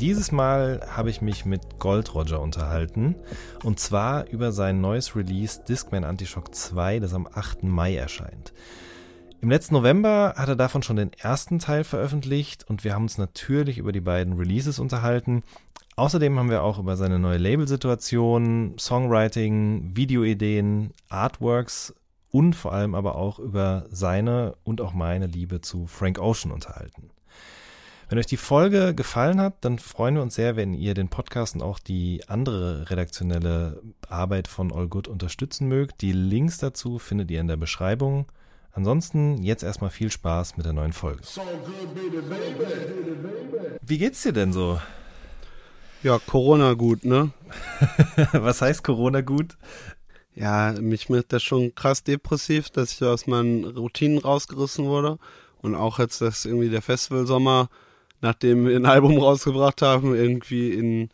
Dieses Mal habe ich mich mit Gold Roger unterhalten und zwar über sein neues Release Discman Antishock 2, das am 8. Mai erscheint. Im letzten November hat er davon schon den ersten Teil veröffentlicht und wir haben uns natürlich über die beiden Releases unterhalten. Außerdem haben wir auch über seine neue Labelsituation, Songwriting, Videoideen, Artworks und vor allem aber auch über seine und auch meine Liebe zu Frank Ocean unterhalten. Wenn euch die Folge gefallen hat, dann freuen wir uns sehr, wenn ihr den Podcast und auch die andere redaktionelle Arbeit von All Good unterstützen mögt. Die Links dazu findet ihr in der Beschreibung. Ansonsten jetzt erstmal viel Spaß mit der neuen Folge. Wie geht's dir denn so? Ja, Corona gut, ne? Was heißt Corona gut? Ja, mich macht das schon krass depressiv, dass ich aus meinen Routinen rausgerissen wurde. Und auch jetzt, dass irgendwie der Festivalsommer, nachdem wir ein Album rausgebracht haben, irgendwie in,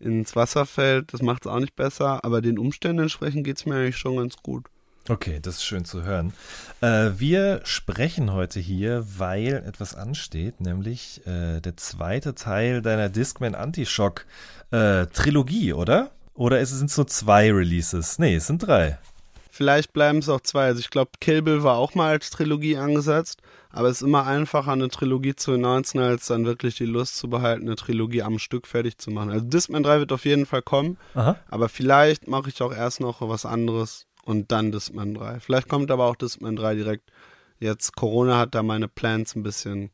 ins Wasser fällt. Das macht es auch nicht besser. Aber den Umständen entsprechend geht's mir eigentlich schon ganz gut. Okay, das ist schön zu hören. Äh, wir sprechen heute hier, weil etwas ansteht, nämlich äh, der zweite Teil deiner Discman Antishock äh, Trilogie, oder? Oder es sind es nur zwei Releases? Nee, es sind drei. Vielleicht bleiben es auch zwei. Also ich glaube, Kill Bill war auch mal als Trilogie angesetzt, aber es ist immer einfacher, eine Trilogie zu announcen, als dann wirklich die Lust zu behalten, eine Trilogie am Stück fertig zu machen. Also Discman 3 wird auf jeden Fall kommen, Aha. aber vielleicht mache ich auch erst noch was anderes und dann Discman 3. Vielleicht kommt aber auch Discman 3 direkt. Jetzt Corona hat da meine Plans ein bisschen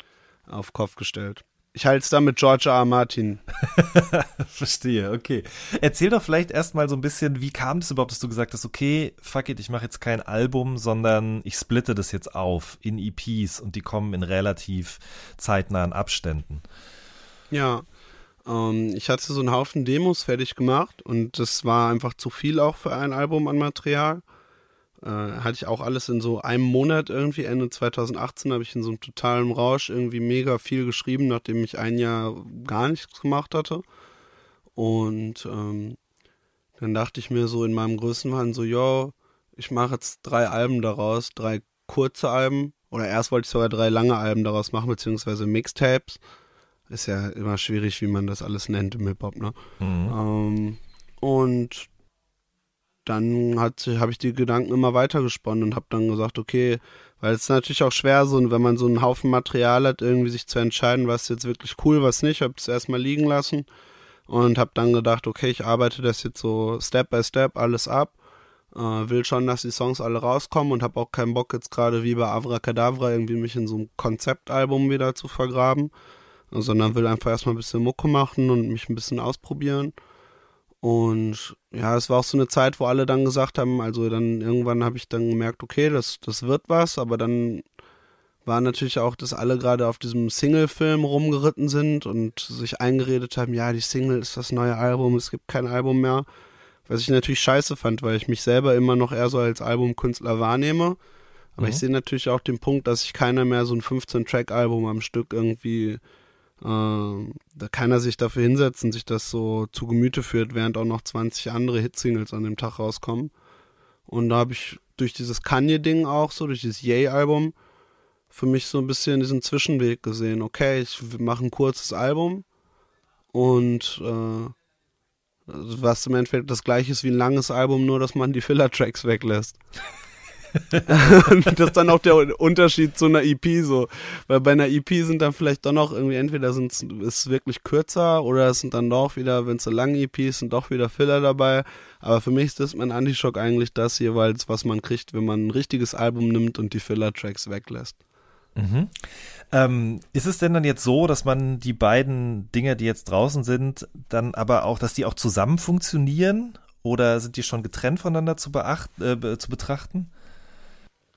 auf Kopf gestellt. Ich halte es da mit George R. R. Martin. Verstehe, okay. Erzähl doch vielleicht erstmal so ein bisschen, wie kam es überhaupt, dass du gesagt hast, okay, fuck it, ich mache jetzt kein Album, sondern ich splitte das jetzt auf in EPs und die kommen in relativ zeitnahen Abständen. Ja, ähm, ich hatte so einen Haufen Demos fertig gemacht und das war einfach zu viel auch für ein Album an Material. Äh, hatte ich auch alles in so einem Monat irgendwie. Ende 2018 habe ich in so einem totalen Rausch irgendwie mega viel geschrieben, nachdem ich ein Jahr gar nichts gemacht hatte. Und ähm, dann dachte ich mir so in meinem Größenwahn so, ja, ich mache jetzt drei Alben daraus, drei kurze Alben. Oder erst wollte ich sogar drei lange Alben daraus machen, beziehungsweise Mixtapes. Ist ja immer schwierig, wie man das alles nennt im Hip-Hop, ne? Mhm. Ähm, und dann habe ich die Gedanken immer weiter gesponnen und habe dann gesagt, okay, weil es ist natürlich auch schwer, so wenn man so einen Haufen Material hat, irgendwie sich zu entscheiden, was ist jetzt wirklich cool, was nicht. Habe es erstmal liegen lassen und habe dann gedacht, okay, ich arbeite das jetzt so Step by Step alles ab. Äh, will schon, dass die Songs alle rauskommen und habe auch keinen Bock jetzt gerade wie bei Avracadabra irgendwie mich in so einem Konzeptalbum wieder zu vergraben, sondern will einfach erstmal ein bisschen Mucke machen und mich ein bisschen ausprobieren. Und ja, es war auch so eine Zeit, wo alle dann gesagt haben, also dann irgendwann habe ich dann gemerkt, okay, das, das wird was, aber dann war natürlich auch, dass alle gerade auf diesem Single-Film rumgeritten sind und sich eingeredet haben, ja, die Single ist das neue Album, es gibt kein Album mehr. Was ich natürlich scheiße fand, weil ich mich selber immer noch eher so als Albumkünstler wahrnehme. Aber Mhm. ich sehe natürlich auch den Punkt, dass sich keiner mehr so ein 15-Track-Album am Stück irgendwie da keiner sich dafür hinsetzt und sich das so zu Gemüte führt, während auch noch 20 andere Hitsingles an dem Tag rauskommen. Und da habe ich durch dieses Kanye-Ding auch so, durch dieses Yay-Album, für mich so ein bisschen diesen Zwischenweg gesehen. Okay, ich mache ein kurzes Album und äh, was im Endeffekt das gleiche ist wie ein langes Album, nur dass man die Filler-Tracks weglässt. das ist dann auch der Unterschied zu einer EP so. Weil bei einer EP sind dann vielleicht doch noch irgendwie, entweder sind es wirklich kürzer oder es sind dann doch wieder, wenn es eine lange EP ist, sind doch wieder Filler dabei. Aber für mich ist das mein Antischock eigentlich das jeweils, was man kriegt, wenn man ein richtiges Album nimmt und die Filler-Tracks weglässt. Mhm. Ähm, ist es denn dann jetzt so, dass man die beiden Dinge, die jetzt draußen sind, dann aber auch, dass die auch zusammen funktionieren? Oder sind die schon getrennt voneinander zu, beacht, äh, zu betrachten?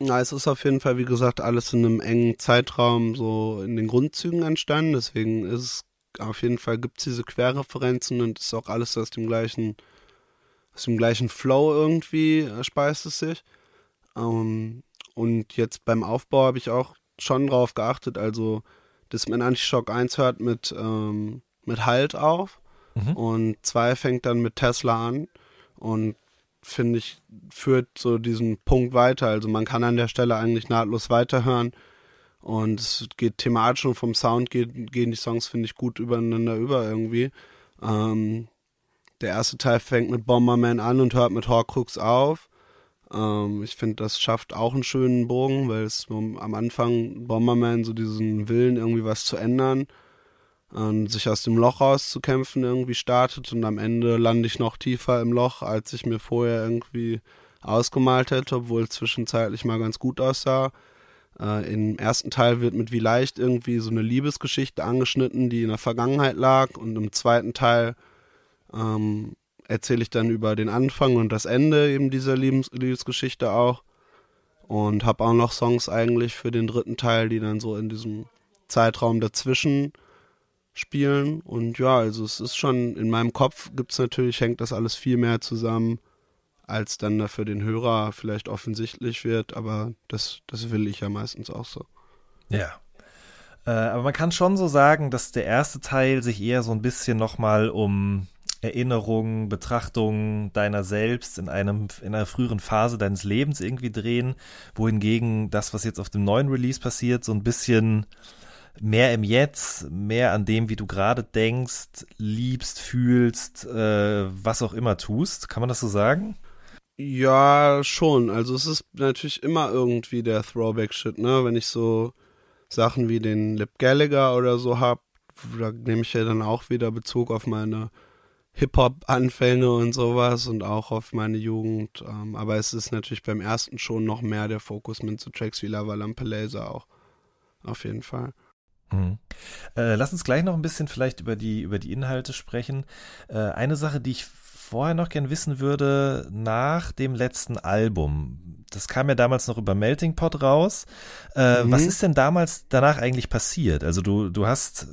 Ja, es ist auf jeden Fall, wie gesagt, alles in einem engen Zeitraum so in den Grundzügen entstanden. Deswegen ist es auf jeden Fall, gibt es diese Querreferenzen und ist auch alles aus dem gleichen aus dem gleichen Flow irgendwie äh, speist es sich. Ähm, und jetzt beim Aufbau habe ich auch schon drauf geachtet, also dass man Anti-Shock 1 hört mit, ähm, mit Halt auf mhm. und 2 fängt dann mit Tesla an und finde ich, führt so diesen Punkt weiter. Also man kann an der Stelle eigentlich nahtlos weiterhören und es geht thematisch und vom Sound geht, gehen die Songs, finde ich, gut übereinander über irgendwie. Ähm, der erste Teil fängt mit Bomberman an und hört mit Horcrux auf. Ähm, ich finde, das schafft auch einen schönen Bogen, weil es am Anfang Bomberman so diesen Willen, irgendwie was zu ändern und sich aus dem Loch rauszukämpfen irgendwie startet und am Ende lande ich noch tiefer im Loch, als ich mir vorher irgendwie ausgemalt hätte, obwohl es zwischenzeitlich mal ganz gut aussah. Äh, Im ersten Teil wird mit wie leicht irgendwie so eine Liebesgeschichte angeschnitten, die in der Vergangenheit lag und im zweiten Teil ähm, erzähle ich dann über den Anfang und das Ende eben dieser Liebes Liebesgeschichte auch. Und habe auch noch Songs eigentlich für den dritten Teil, die dann so in diesem Zeitraum dazwischen spielen. Und ja, also es ist schon, in meinem Kopf gibt es natürlich, hängt das alles viel mehr zusammen, als dann da für den Hörer vielleicht offensichtlich wird. Aber das, das will ich ja meistens auch so. Ja. Äh, aber man kann schon so sagen, dass der erste Teil sich eher so ein bisschen nochmal um Erinnerungen, Betrachtungen deiner selbst in einem in einer früheren Phase deines Lebens irgendwie drehen, wohingegen das, was jetzt auf dem neuen Release passiert, so ein bisschen mehr im Jetzt, mehr an dem, wie du gerade denkst, liebst, fühlst, äh, was auch immer tust. Kann man das so sagen? Ja, schon. Also es ist natürlich immer irgendwie der Throwback-Shit, ne? Wenn ich so Sachen wie den Lip Gallagher oder so hab, da nehme ich ja dann auch wieder Bezug auf meine Hip-Hop-Anfänge und sowas und auch auf meine Jugend. Ähm, aber es ist natürlich beim ersten schon noch mehr der Fokus mit so Tracks wie Lava Lampe Laser auch. Auf jeden Fall. Mhm. Äh, lass uns gleich noch ein bisschen vielleicht über die, über die Inhalte sprechen. Äh, eine Sache, die ich vorher noch gern wissen würde, nach dem letzten Album, das kam ja damals noch über Melting Pot raus. Äh, mhm. Was ist denn damals danach eigentlich passiert? Also du, du hast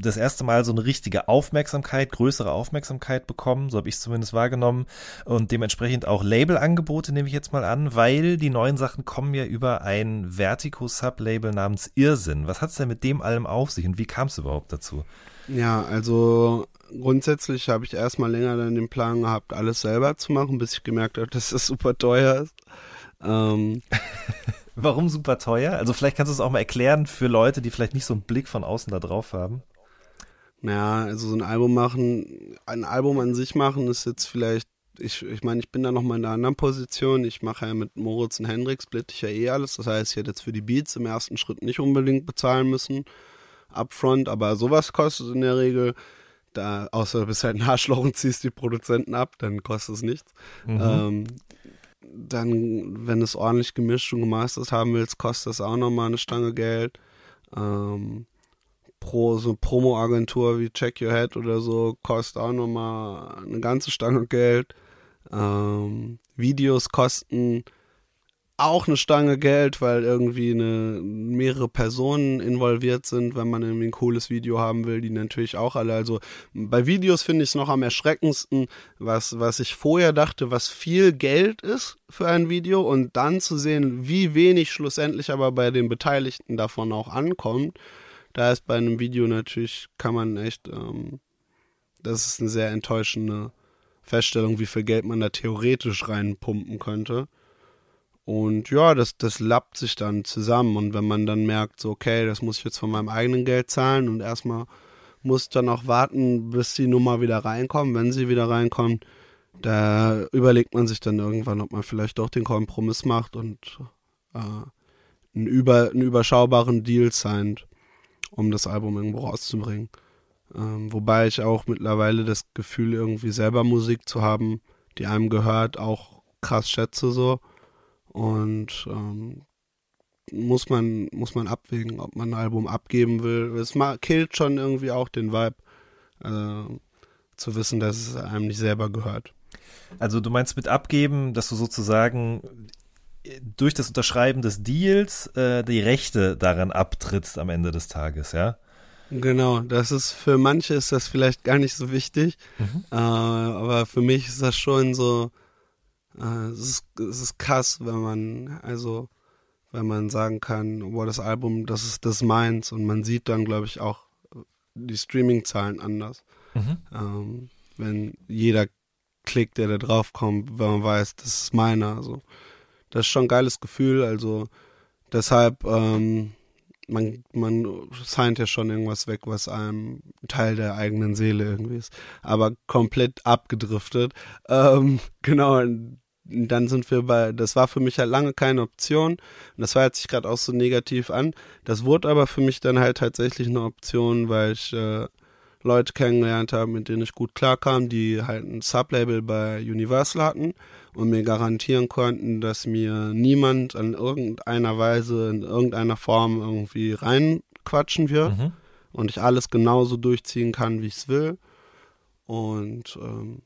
das erste Mal so eine richtige Aufmerksamkeit, größere Aufmerksamkeit bekommen, so habe ich es zumindest wahrgenommen und dementsprechend auch Labelangebote nehme ich jetzt mal an, weil die neuen Sachen kommen ja über ein Vertigo-Sublabel namens Irrsinn. Was hat es denn mit dem allem auf sich und wie kam es überhaupt dazu? Ja, also grundsätzlich habe ich erstmal länger dann den Plan gehabt, alles selber zu machen, bis ich gemerkt habe, dass das super teuer ist. Ähm, Warum super teuer? Also vielleicht kannst du es auch mal erklären für Leute, die vielleicht nicht so einen Blick von außen da drauf haben. Naja, also so ein Album machen, ein Album an sich machen ist jetzt vielleicht, ich, ich meine, ich bin da nochmal in einer anderen Position. Ich mache ja mit Moritz und Hendrik, split ich ja eh alles. Das heißt, ich hätte jetzt für die Beats im ersten Schritt nicht unbedingt bezahlen müssen, upfront, aber sowas kostet in der Regel da, außer du bist halt ein Arschloch und ziehst die Produzenten ab, dann kostet es nichts. Mhm. Ähm, dann, wenn du es ordentlich gemischt und gemastert haben willst, kostet das auch nochmal eine Stange Geld. Ähm, pro so Promo-Agentur wie Check Your Head oder so kostet auch nochmal eine ganze Stange Geld. Ähm, Videos kosten auch eine Stange Geld, weil irgendwie eine, mehrere Personen involviert sind, wenn man irgendwie ein cooles Video haben will, die natürlich auch alle. Also bei Videos finde ich es noch am erschreckendsten, was, was ich vorher dachte, was viel Geld ist für ein Video und dann zu sehen, wie wenig schlussendlich aber bei den Beteiligten davon auch ankommt. Da ist bei einem Video natürlich, kann man echt, ähm, das ist eine sehr enttäuschende Feststellung, wie viel Geld man da theoretisch reinpumpen könnte. Und ja, das, das lappt sich dann zusammen. Und wenn man dann merkt, so, okay, das muss ich jetzt von meinem eigenen Geld zahlen und erstmal muss dann auch warten, bis die Nummer wieder reinkommt. Wenn sie wieder reinkommt, da überlegt man sich dann irgendwann, ob man vielleicht doch den Kompromiss macht und äh, einen, über, einen überschaubaren Deal signed, um das Album irgendwo rauszubringen. Ähm, wobei ich auch mittlerweile das Gefühl, irgendwie selber Musik zu haben, die einem gehört, auch krass schätze so. Und ähm, muss man, muss man abwägen, ob man ein Album abgeben will. Es killt schon irgendwie auch den Vibe, äh, zu wissen, dass es einem nicht selber gehört. Also du meinst mit abgeben, dass du sozusagen durch das Unterschreiben des Deals äh, die Rechte daran abtrittst am Ende des Tages, ja? Genau, das ist für manche ist das vielleicht gar nicht so wichtig, Mhm. äh, aber für mich ist das schon so, äh, es, ist, es ist krass, wenn man, also, wenn man sagen kann, boah, das Album, das ist das meins und man sieht dann, glaube ich, auch die Streaming-Zahlen anders. Mhm. Ähm, wenn jeder Klick, der da drauf kommt, wenn man weiß, das ist meiner, also, das ist schon ein geiles Gefühl, also, deshalb, ähm, man, man signed ja schon irgendwas weg, was einem Teil der eigenen Seele irgendwie ist. Aber komplett abgedriftet. Ähm, genau, dann sind wir bei, das war für mich halt lange keine Option. Und das jetzt sich gerade auch so negativ an. Das wurde aber für mich dann halt tatsächlich eine Option, weil ich äh, Leute kennengelernt habe, mit denen ich gut klarkam, die halt ein Sublabel bei Universal hatten und mir garantieren konnten, dass mir niemand in irgendeiner Weise, in irgendeiner Form irgendwie reinquatschen wird Mhm. und ich alles genauso durchziehen kann, wie ich es will. Und ähm,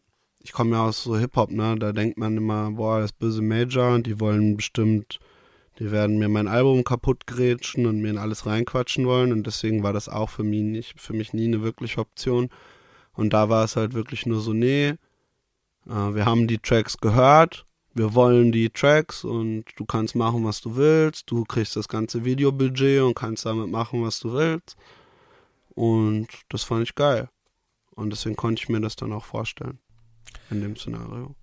ich komme ja aus so Hip-Hop, ne? Da denkt man immer, boah, das böse Major, die wollen bestimmt, die werden mir mein Album kaputt grätschen und mir in alles reinquatschen wollen. Und deswegen war das auch für mich nicht, für mich nie eine wirkliche Option. Und da war es halt wirklich nur so, nee, äh, wir haben die Tracks gehört, wir wollen die Tracks und du kannst machen, was du willst. Du kriegst das ganze Videobudget und kannst damit machen, was du willst. Und das fand ich geil. Und deswegen konnte ich mir das dann auch vorstellen. In dem Szenario.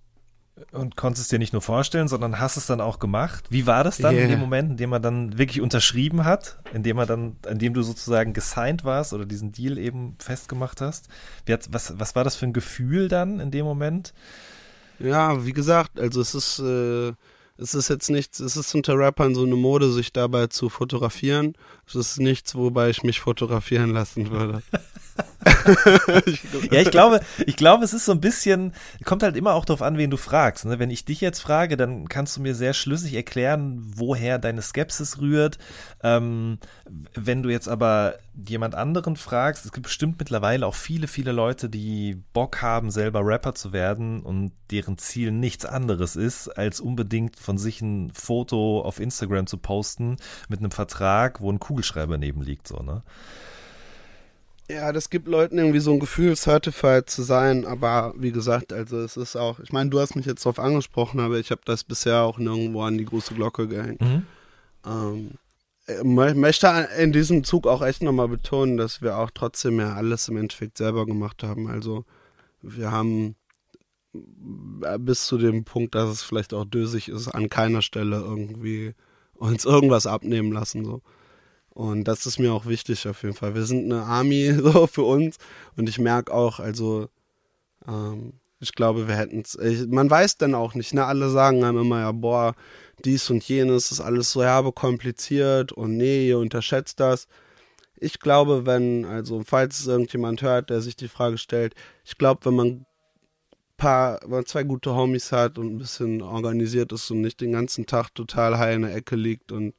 Und konntest es dir nicht nur vorstellen, sondern hast es dann auch gemacht. Wie war das dann in Yeah. dem Moment, in dem man dann wirklich unterschrieben hat, in dem man dann, in dem du sozusagen gesigned warst oder diesen Deal eben festgemacht hast? Was, was war das für ein Gefühl dann in dem Moment? Ja, wie gesagt, also es ist, äh, es ist jetzt nichts, es ist unter Rappern so eine Mode, sich dabei zu fotografieren. Es ist nichts, wobei ich mich fotografieren lassen würde. Ja, ich glaube, ich glaube, es ist so ein bisschen, kommt halt immer auch darauf an, wen du fragst. Ne? Wenn ich dich jetzt frage, dann kannst du mir sehr schlüssig erklären, woher deine Skepsis rührt. Ähm, wenn du jetzt aber jemand anderen fragst, es gibt bestimmt mittlerweile auch viele, viele Leute, die Bock haben, selber Rapper zu werden und deren Ziel nichts anderes ist, als unbedingt von sich ein Foto auf Instagram zu posten mit einem Vertrag, wo ein Kugelschreiber neben liegt, so, ne? Ja, das gibt Leuten irgendwie so ein Gefühl, certified zu sein, aber wie gesagt, also es ist auch, ich meine, du hast mich jetzt darauf angesprochen, aber ich habe das bisher auch nirgendwo an die große Glocke gehängt. Mhm. Ähm, ich mö- möchte in diesem Zug auch echt nochmal betonen, dass wir auch trotzdem ja alles im Endeffekt selber gemacht haben. Also wir haben äh, bis zu dem Punkt, dass es vielleicht auch dösig ist, an keiner Stelle irgendwie uns irgendwas abnehmen lassen. So. Und das ist mir auch wichtig auf jeden Fall. Wir sind eine Army so für uns und ich merke auch, also ähm, ich glaube, wir hätten es. Man weiß dann auch nicht, ne? Alle sagen einem immer, ja, boah, dies und jenes ist alles so herbe kompliziert und nee, ihr unterschätzt das. Ich glaube, wenn, also falls es irgendjemand hört, der sich die Frage stellt, ich glaube, wenn man paar, wenn man zwei gute Homies hat und ein bisschen organisiert ist und nicht den ganzen Tag total high in der Ecke liegt und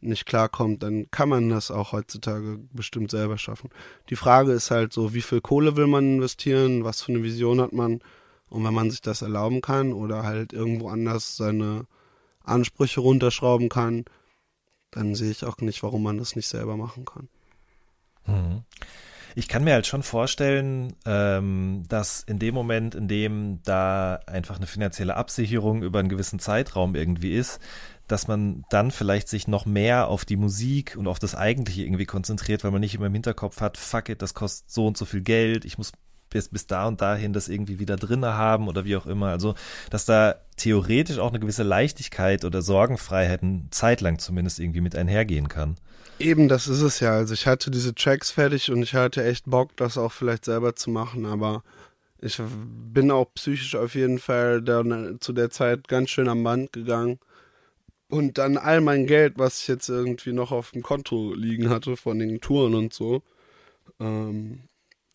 nicht klarkommt, dann kann man das auch heutzutage bestimmt selber schaffen. Die Frage ist halt so, wie viel Kohle will man investieren, was für eine Vision hat man und wenn man sich das erlauben kann oder halt irgendwo anders seine Ansprüche runterschrauben kann, dann sehe ich auch nicht, warum man das nicht selber machen kann. Mhm. Ich kann mir halt schon vorstellen, ähm, dass in dem Moment, in dem da einfach eine finanzielle Absicherung über einen gewissen Zeitraum irgendwie ist, dass man dann vielleicht sich noch mehr auf die Musik und auf das Eigentliche irgendwie konzentriert, weil man nicht immer im Hinterkopf hat, fuck it, das kostet so und so viel Geld, ich muss bis, bis da und dahin das irgendwie wieder drinne haben oder wie auch immer. Also, dass da theoretisch auch eine gewisse Leichtigkeit oder Sorgenfreiheit eine Zeit lang zumindest irgendwie mit einhergehen kann. Eben, das ist es ja. Also ich hatte diese Tracks fertig und ich hatte echt Bock, das auch vielleicht selber zu machen, aber ich bin auch psychisch auf jeden Fall dann zu der Zeit ganz schön am Band gegangen. Und dann all mein Geld, was ich jetzt irgendwie noch auf dem Konto liegen hatte von den Touren und so, ähm,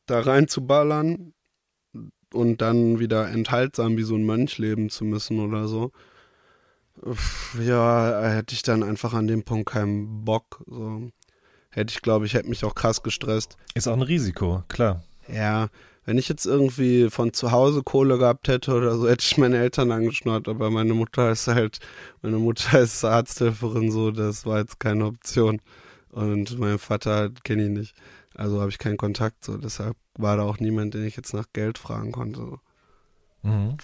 da reinzuballern und dann wieder enthaltsam wie so ein Mönch leben zu müssen oder so. Ja, hätte ich dann einfach an dem Punkt keinen Bock. So. Hätte ich, glaube ich, hätte mich auch krass gestresst. Ist auch ein Risiko, klar. Ja, wenn ich jetzt irgendwie von zu Hause Kohle gehabt hätte oder so, hätte ich meine Eltern angeschnurrt, aber meine Mutter ist halt, meine Mutter ist Arzthelferin, so, das war jetzt keine Option. Und mein Vater kenne ich nicht. Also habe ich keinen Kontakt, so deshalb war da auch niemand, den ich jetzt nach Geld fragen konnte. Mhm.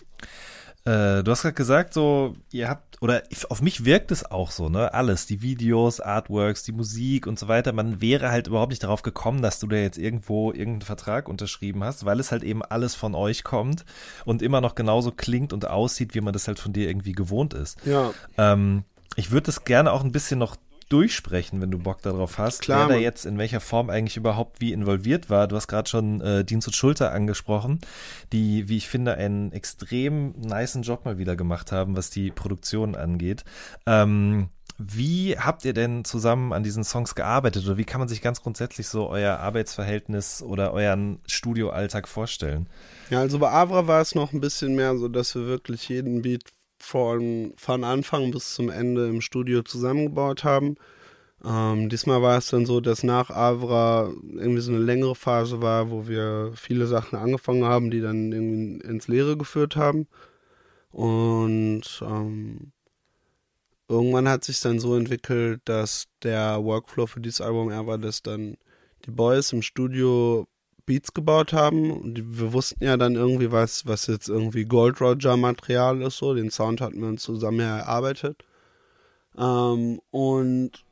Äh, du hast gerade gesagt, so, ihr habt, oder auf mich wirkt es auch so, ne? Alles, die Videos, Artworks, die Musik und so weiter. Man wäre halt überhaupt nicht darauf gekommen, dass du da jetzt irgendwo irgendeinen Vertrag unterschrieben hast, weil es halt eben alles von euch kommt und immer noch genauso klingt und aussieht, wie man das halt von dir irgendwie gewohnt ist. Ja. Ähm, ich würde das gerne auch ein bisschen noch durchsprechen, wenn du Bock darauf hast, Klar, wer da jetzt in welcher Form eigentlich überhaupt wie involviert war. Du hast gerade schon äh, Dienst und Schulter angesprochen, die, wie ich finde, einen extrem niceen Job mal wieder gemacht haben, was die Produktion angeht. Ähm, wie habt ihr denn zusammen an diesen Songs gearbeitet oder wie kann man sich ganz grundsätzlich so euer Arbeitsverhältnis oder euren Studioalltag vorstellen? Ja, also bei Avra war es noch ein bisschen mehr so, dass wir wirklich jeden Beat von, von Anfang bis zum Ende im Studio zusammengebaut haben. Ähm, diesmal war es dann so, dass nach Avra irgendwie so eine längere Phase war, wo wir viele Sachen angefangen haben, die dann irgendwie ins Leere geführt haben. Und ähm, irgendwann hat sich dann so entwickelt, dass der Workflow für dieses Album eher war, dass dann die Boys im Studio Beats gebaut haben. Und wir wussten ja dann irgendwie, was, was jetzt irgendwie Gold Roger Material ist, so. Den Sound hatten wir uns zusammen erarbeitet. Ähm, und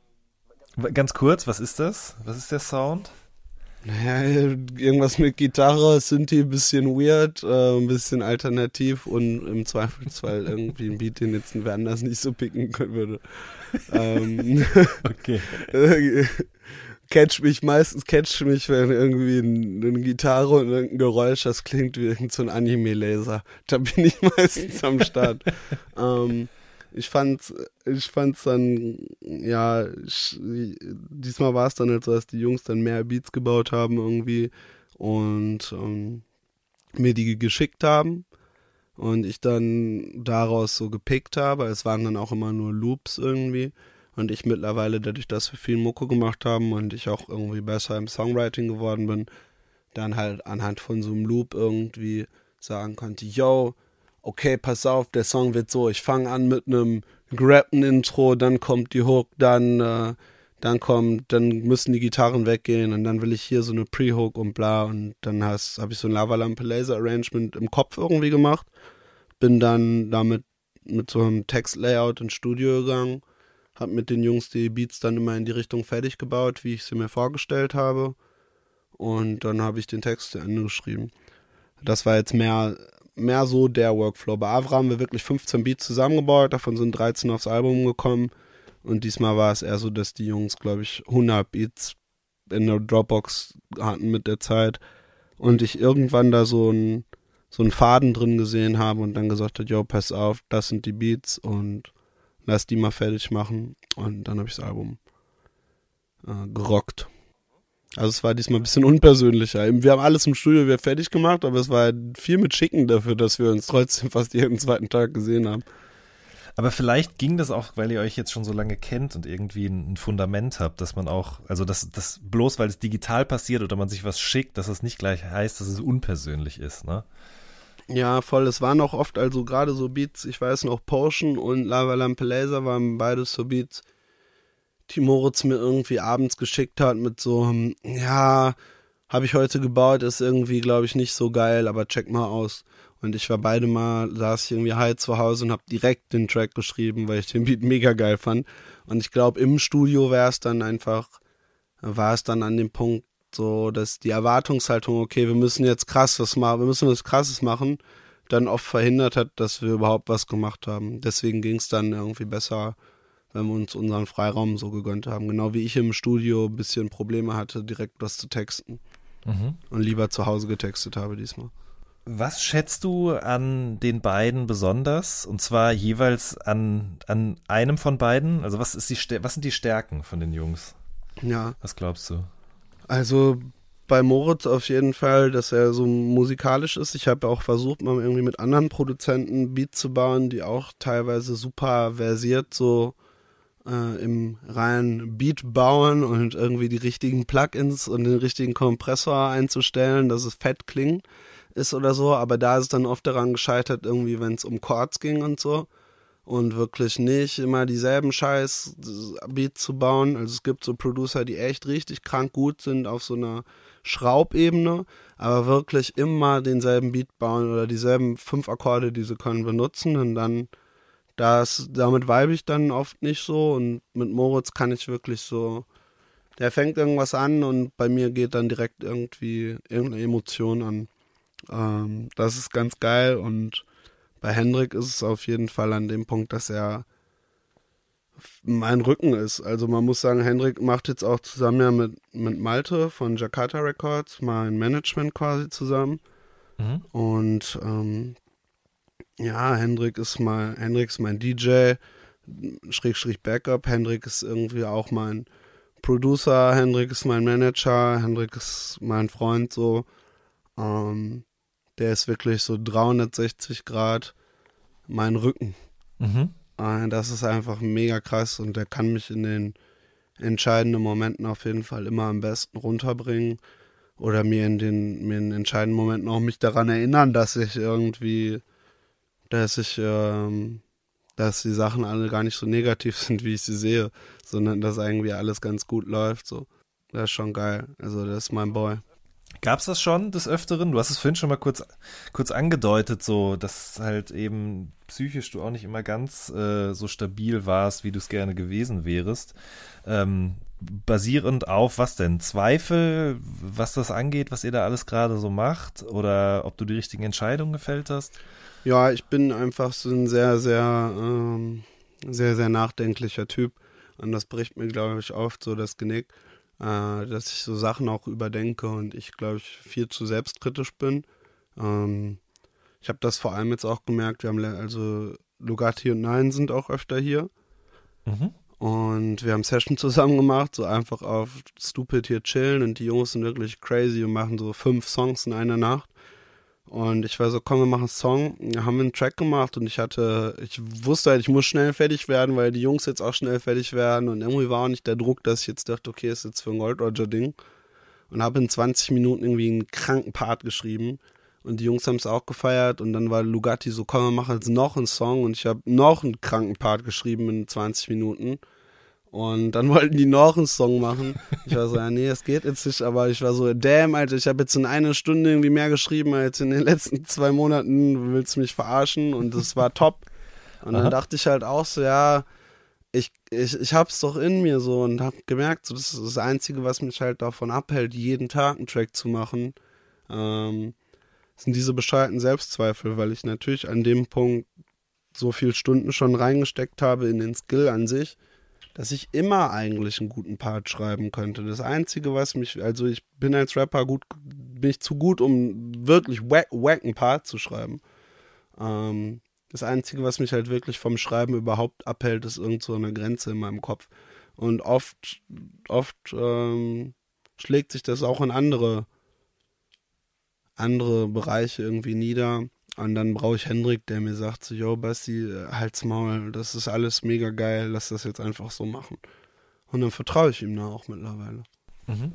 Ganz kurz, was ist das? Was ist der Sound? naja, irgendwas mit Gitarre, Synthi, ein bisschen weird, äh, ein bisschen alternativ und im Zweifelsfall irgendwie ein Beat, den jetzt ein Wer anders nicht so picken können würde. ähm, Okay. Catch mich, meistens catch mich, wenn irgendwie ein, eine Gitarre und ein Geräusch, das klingt wie irgend so ein Anime-Laser. Da bin ich meistens am Start. ähm, ich fand's, ich fand's dann, ja, ich, diesmal war es dann halt so, dass die Jungs dann mehr Beats gebaut haben irgendwie und ähm, mir die geschickt haben und ich dann daraus so gepickt habe. Es waren dann auch immer nur Loops irgendwie und ich mittlerweile, dadurch, dass wir viel Mucke gemacht haben und ich auch irgendwie besser im Songwriting geworden bin, dann halt anhand von so einem Loop irgendwie sagen konnte, yo, okay, pass auf, der Song wird so, ich fange an mit einem gerappten Intro, dann kommt die Hook, dann, äh, dann kommt, dann müssen die Gitarren weggehen und dann will ich hier so eine Pre-Hook und bla und dann habe ich so ein Lavalampe Laser Arrangement im Kopf irgendwie gemacht, bin dann damit mit so einem Textlayout ins Studio gegangen, habe mit den Jungs die Beats dann immer in die Richtung fertig gebaut, wie ich sie mir vorgestellt habe und dann habe ich den Text zu Ende geschrieben. Das war jetzt mehr, mehr so der Workflow. Bei Avra haben wir wirklich 15 Beats zusammengebaut, davon sind 13 aufs Album gekommen. Und diesmal war es eher so, dass die Jungs, glaube ich, 100 Beats in der Dropbox hatten mit der Zeit. Und ich irgendwann da so einen so Faden drin gesehen habe und dann gesagt hat, yo, pass auf, das sind die Beats und lass die mal fertig machen. Und dann habe ich das Album äh, gerockt. Also es war diesmal ein bisschen unpersönlicher. Wir haben alles im Studio wieder fertig gemacht, aber es war viel mit Schicken dafür, dass wir uns trotzdem fast jeden zweiten Tag gesehen haben. Aber vielleicht ging das auch, weil ihr euch jetzt schon so lange kennt und irgendwie ein, Fundament habt, dass man auch, also dass das bloß weil es digital passiert oder man sich was schickt, dass es nicht gleich heißt, dass es unpersönlich ist, ne? Ja, voll. Es waren auch oft also gerade so Beats, ich weiß noch, Potion und Lava Lampe Laser waren beides so Beats, die Moritz mir irgendwie abends geschickt hat mit so, einem, ja, habe ich heute gebaut, ist irgendwie, glaube ich, nicht so geil, aber check mal aus. Und ich war beide mal, saß ich irgendwie high zu Hause und habe direkt den Track geschrieben, weil ich den Beat mega geil fand. Und ich glaube, im Studio wäre es dann einfach, war es dann an dem Punkt so, dass die Erwartungshaltung, okay, wir müssen jetzt krass was machen, wir müssen was krasses machen, dann oft verhindert hat, dass wir überhaupt was gemacht haben. Deswegen ging es dann irgendwie besser, wenn wir uns unseren Freiraum so gegönnt haben. Genau wie ich im Studio ein bisschen Probleme hatte, direkt was zu texten. Mhm. Und lieber zu Hause getextet habe diesmal. Was schätzt du an den beiden besonders? Und zwar jeweils an, an einem von beiden? Also was, ist die, was sind die Stärken von den Jungs? Ja, Was glaubst du? Also bei Moritz auf jeden Fall, dass er so musikalisch ist. Ich habe auch versucht, mal irgendwie mit anderen Produzenten Beats zu bauen, die auch teilweise super versiert so äh, im reinen Beat bauen und irgendwie die richtigen Plugins und den richtigen Kompressor einzustellen, dass es fett klingt ist oder so. Aber da ist es dann oft daran gescheitert, irgendwie, wenn es um Chords ging und so. Und wirklich nicht immer dieselben Scheiß Beats zu bauen. Also es gibt so Producer, die echt richtig krank gut sind auf so einer Schraubebene, aber wirklich immer denselben Beat bauen oder dieselben fünf Akkorde, die sie können, benutzen und dann das, damit weibe ich dann oft nicht so und mit Moritz kann ich wirklich so, der fängt irgendwas an und bei mir geht dann direkt irgendwie irgendeine Emotion an. Ähm, das ist ganz geil und bei Hendrik ist es auf jeden Fall an dem Punkt, dass er mein Rücken ist. Also man muss sagen, Hendrik macht jetzt auch zusammen ja mit, mit Malte von Jakarta Records mein Management quasi zusammen. Mhm. Und ähm, ja, Hendrik ist mal, Hendrik ist mein DJ, Schrägstrich Backup. Hendrik ist irgendwie auch mein Producer, Hendrik ist mein Manager, Hendrik ist mein Freund so. Ähm, der ist wirklich so 360 Grad mein Rücken. Mhm. Äh, das ist einfach mega krass und der kann mich in den entscheidenden Momenten auf jeden Fall immer am besten runterbringen oder mir in den, mir in entscheidenden Momenten auch mich daran erinnern, dass ich irgendwie, dass ich, ähm, dass die Sachen alle gar nicht so negativ sind, wie ich sie sehe, sondern dass irgendwie alles ganz gut läuft. So, das ist schon geil. Also das ist mein Boy. Gab es das schon des Öfteren? Du hast es vorhin schon mal kurz, kurz angedeutet, so dass halt eben psychisch du auch nicht immer ganz äh, so stabil warst, wie du es gerne gewesen wärst. Ähm, basierend auf was denn? Zweifel, was das angeht, was ihr da alles gerade so macht? Oder ob du die richtigen Entscheidungen gefällt hast? Ja, ich bin einfach so ein sehr, sehr, ähm, sehr, sehr nachdenklicher Typ. Und das bricht mir, glaube ich, oft so das Genick äh, dass ich so Sachen auch überdenke und ich, glaube ich, viel zu selbstkritisch bin. Ähm, ich habe das vor allem jetzt auch gemerkt, wir haben also Lugatti und Nein sind auch öfter hier. Mhm. Und wir haben Session zusammen gemacht, so einfach auf Stupid hier chillen und die Jungs sind wirklich crazy und machen so fünf Songs in einer Nacht. Und ich war so, komm, wir machen einen Song. Wir haben einen Track gemacht und ich hatte, ich wusste halt, ich muss schnell fertig werden, weil die Jungs jetzt auch schnell fertig werden. Und irgendwie war auch nicht der Druck, dass ich jetzt dachte, okay, ist jetzt für ein Gold Roger Ding. Und habe in 20 Minuten irgendwie einen kranken Part geschrieben. Und die Jungs haben es auch gefeiert. Und dann war Lugatti so, komm, wir machen jetzt noch einen Song. Und ich habe noch einen kranken Part geschrieben in 20 Minuten. Und dann wollten die noch einen Song machen. Ich war so, ja, nee, es geht jetzt nicht, aber ich war so, damn, Alter, ich habe jetzt in einer Stunde irgendwie mehr geschrieben als in den letzten zwei Monaten. Willst du mich verarschen? Und das war top. Und Aha. dann dachte ich halt auch so, ja, ich, ich, ich hab's doch in mir so und hab gemerkt, so, das ist das Einzige, was mich halt davon abhält, jeden Tag einen Track zu machen. Ähm, sind diese bescheuerten Selbstzweifel, weil ich natürlich an dem Punkt so viele Stunden schon reingesteckt habe in den Skill an sich dass ich immer eigentlich einen guten Part schreiben könnte. Das Einzige, was mich, also ich bin als Rapper gut, bin ich zu gut, um wirklich wack, wacken Part zu schreiben. Ähm, das Einzige, was mich halt wirklich vom Schreiben überhaupt abhält, ist irgend so eine Grenze in meinem Kopf. Und oft, oft ähm, schlägt sich das auch in andere, andere Bereiche irgendwie nieder. Und dann brauche ich Hendrik, der mir sagt, so, yo, Basti, halt's Maul, das ist alles mega geil, lass das jetzt einfach so machen. Und dann vertraue ich ihm da auch mittlerweile. Mhm.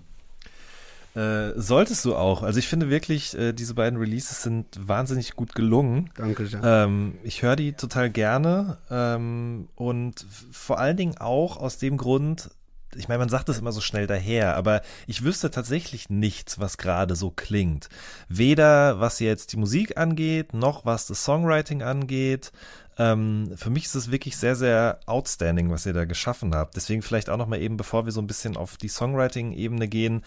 Äh, solltest du auch. Also ich finde wirklich, äh, diese beiden Releases sind wahnsinnig gut gelungen. Danke. Ähm, ich höre die total gerne ähm, und vor allen Dingen auch aus dem Grund, ich meine, man sagt das immer so schnell daher, aber ich wüsste tatsächlich nichts, was gerade so klingt. Weder was jetzt die Musik angeht, noch was das Songwriting angeht. Ähm, für mich ist es wirklich sehr, sehr outstanding, was ihr da geschaffen habt. Deswegen vielleicht auch nochmal eben, bevor wir so ein bisschen auf die Songwriting-Ebene gehen,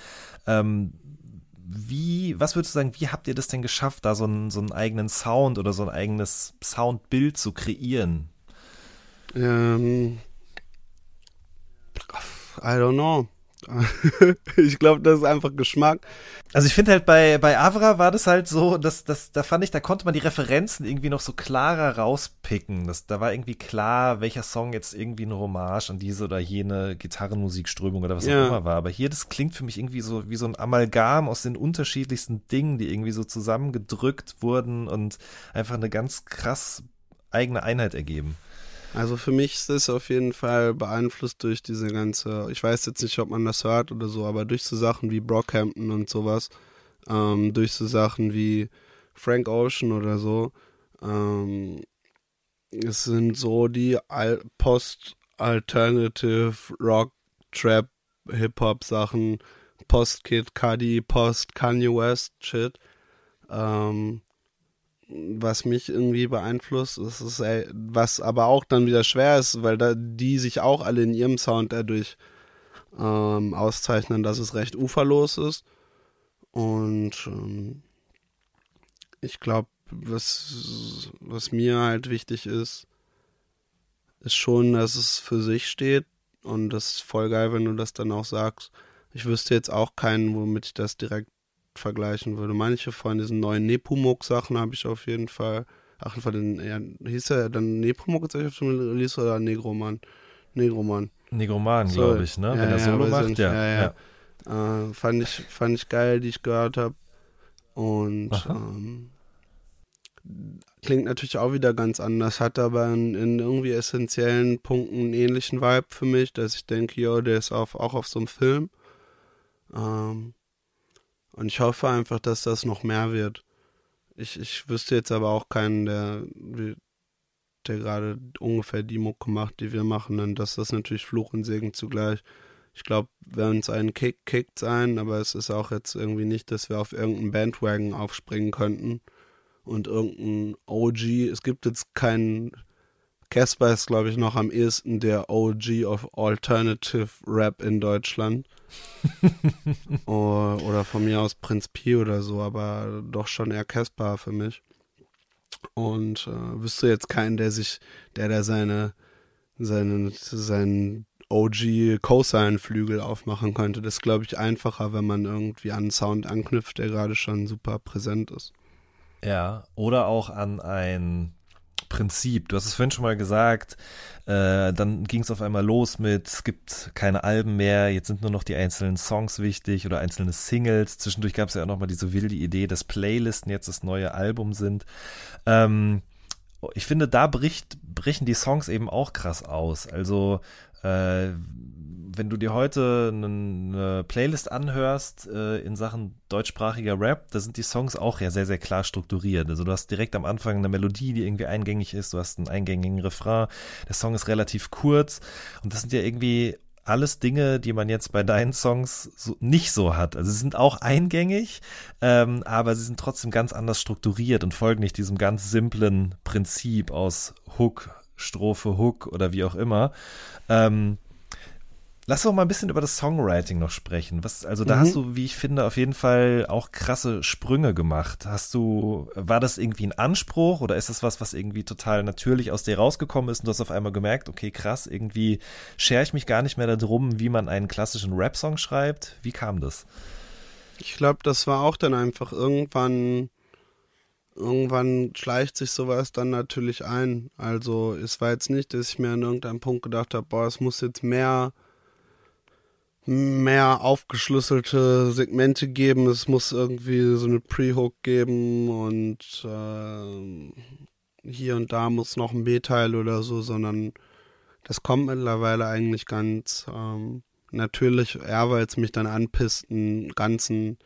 ähm, wie, was würdest du sagen, wie habt ihr das denn geschafft, da so einen, so einen eigenen Sound oder so ein eigenes Soundbild zu kreieren? Ähm, I don't know. ich glaube, das ist einfach Geschmack. Also ich finde halt bei, bei Avra war das halt so, dass, dass, da fand ich, da konnte man die Referenzen irgendwie noch so klarer rauspicken. Das, da war irgendwie klar, welcher Song jetzt irgendwie eine Hommage an diese oder jene Gitarrenmusikströmung oder was ja. auch immer war. Aber hier, das klingt für mich irgendwie so wie so ein Amalgam aus den unterschiedlichsten Dingen, die irgendwie so zusammengedrückt wurden und einfach eine ganz krass eigene Einheit ergeben. Also für mich ist es auf jeden Fall beeinflusst durch diese ganze, ich weiß jetzt nicht, ob man das hört oder so, aber durch so Sachen wie Brockhampton und sowas, ähm, durch so Sachen wie Frank Ocean oder so, ähm, es sind so die Al Post-Alternative Rock, Trap, Hip-Hop-Sachen, Post-Kid Cudi, Post-Kanye West Shit. Ähm, was mich irgendwie beeinflusst, ist, ist ey, was aber auch dann wieder schwer ist, weil da die sich auch alle in ihrem Sound dadurch ähm, auszeichnen, dass es recht uferlos ist. Und ähm, ich glaube, was, was mir halt wichtig ist, ist schon, dass es für sich steht. Und das ist voll geil, wenn du das dann auch sagst. Ich wüsste jetzt auch keinen, womit ich das direkt vergleichen würde. Manche von diesen neuen Nepomuk-Sachen habe ich auf jeden Fall. Ach, von den, ja, hieß er dann Nepomuk jetzt auf dem Release oder Negroman? Negroman. Negroman, So, glaube ich, ne? ja, Wenn er ja, Solo weiß macht, ich ja. nicht. Ja, ja. ja. Äh, fand, ich, fand ich geil, die ich gehört habe. Und ähm, klingt natürlich auch wieder ganz anders, hat aber in, in irgendwie essentiellen Punkten einen ähnlichen Vibe für mich, dass ich denke, yo, der ist auf, auch auf so einem Film. Ähm, und ich hoffe einfach, dass das noch mehr wird. Ich, ich wüsste jetzt aber auch keinen, der, der gerade ungefähr die Mucke macht, die wir machen. Und das ist natürlich Fluch und Segen zugleich. Ich glaube, wenn es einen Kick kickt ein, aber es ist auch jetzt irgendwie nicht, dass wir auf irgendeinen Bandwagon aufspringen könnten und irgendein OG. Es gibt jetzt keinen. Casper ist, glaube ich, noch am ehesten der OG of Alternative Rap in Deutschland. oder, oder von mir aus Prinz Pi oder so, aber doch schon eher Casper für mich. Und äh, wüsste jetzt keinen, der sich, der da seine, seinen, seinen OG Cosine-Flügel aufmachen könnte. Das ist, glaube ich, einfacher, wenn man irgendwie an einen Sound anknüpft, der gerade schon super präsent ist. Ja, oder auch an ein Prinzip. Du hast es vorhin schon mal gesagt, äh, dann ging es auf einmal los mit, es gibt keine Alben mehr, jetzt sind nur noch die einzelnen Songs wichtig oder einzelne Singles. Zwischendurch gab es ja auch nochmal diese wilde Idee, dass Playlisten jetzt das neue Album sind. Ähm, ich finde, da bricht, brechen die Songs eben auch krass aus. Also äh, wenn du dir heute eine, Playlist anhörst äh, in Sachen deutschsprachiger Rap, da sind die Songs auch ja sehr, sehr klar strukturiert. Also du hast direkt am Anfang eine Melodie, die irgendwie eingängig ist, du hast einen eingängigen Refrain, der Song ist relativ kurz und das sind ja irgendwie alles Dinge, die man jetzt bei deinen Songs so, nicht so hat. Also sie sind auch eingängig, ähm, aber sie sind trotzdem ganz anders strukturiert und folgen nicht diesem ganz simplen Prinzip aus Hook, Strophe, Hook oder wie auch immer. Ähm, Lass doch mal ein bisschen über das Songwriting noch sprechen. Was, also da Mhm. hast du, wie ich finde, auf jeden Fall auch krasse Sprünge gemacht. Hast du, war das irgendwie ein Anspruch oder ist das was, was irgendwie total natürlich aus dir rausgekommen ist und du hast auf einmal gemerkt, okay, krass, irgendwie schere ich mich gar nicht mehr darum, wie man einen klassischen Rap-Song schreibt? Wie kam das? Ich glaube, das war auch dann einfach irgendwann, irgendwann schleicht sich sowas dann natürlich ein. Also es war jetzt nicht, dass ich mir an irgendeinem Punkt gedacht habe, boah, es muss jetzt mehr, mehr aufgeschlüsselte Segmente geben, es muss irgendwie so eine Pre-Hook geben und äh, hier und da muss noch ein B-Teil oder so, sondern das kommt mittlerweile eigentlich ganz ähm, natürlich, eher weil es mich dann anpisst, einen ganzen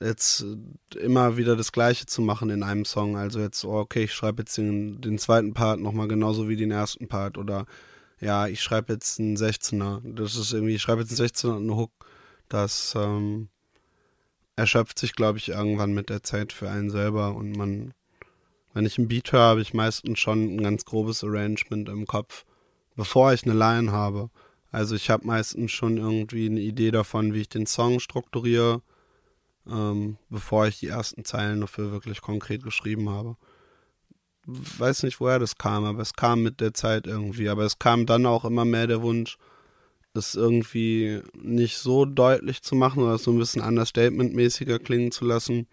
jetzt immer wieder das Gleiche zu machen in einem Song. Also jetzt, oh, okay, ich schreibe jetzt den, den zweiten Part nochmal genauso wie den ersten Part oder ja, ich schreibe jetzt einen 16er. Das ist irgendwie, ich schreibe jetzt einen 16er und einen Hook. Das ähm, erschöpft sich, glaube ich, irgendwann mit der Zeit für einen selber und man, wenn ich einen Beat höre, habe ich meistens schon ein ganz grobes Arrangement im Kopf, bevor ich eine Line habe. Also ich habe meistens schon irgendwie eine Idee davon, wie ich den Song strukturiere, ähm, bevor ich die ersten Zeilen dafür wirklich konkret geschrieben habe. Weiß nicht, woher das kam, aber es kam mit der Zeit irgendwie. Aber es kam dann auch immer mehr der Wunsch, es irgendwie nicht so deutlich zu machen oder so ein bisschen understatement-mäßiger klingen zu lassen.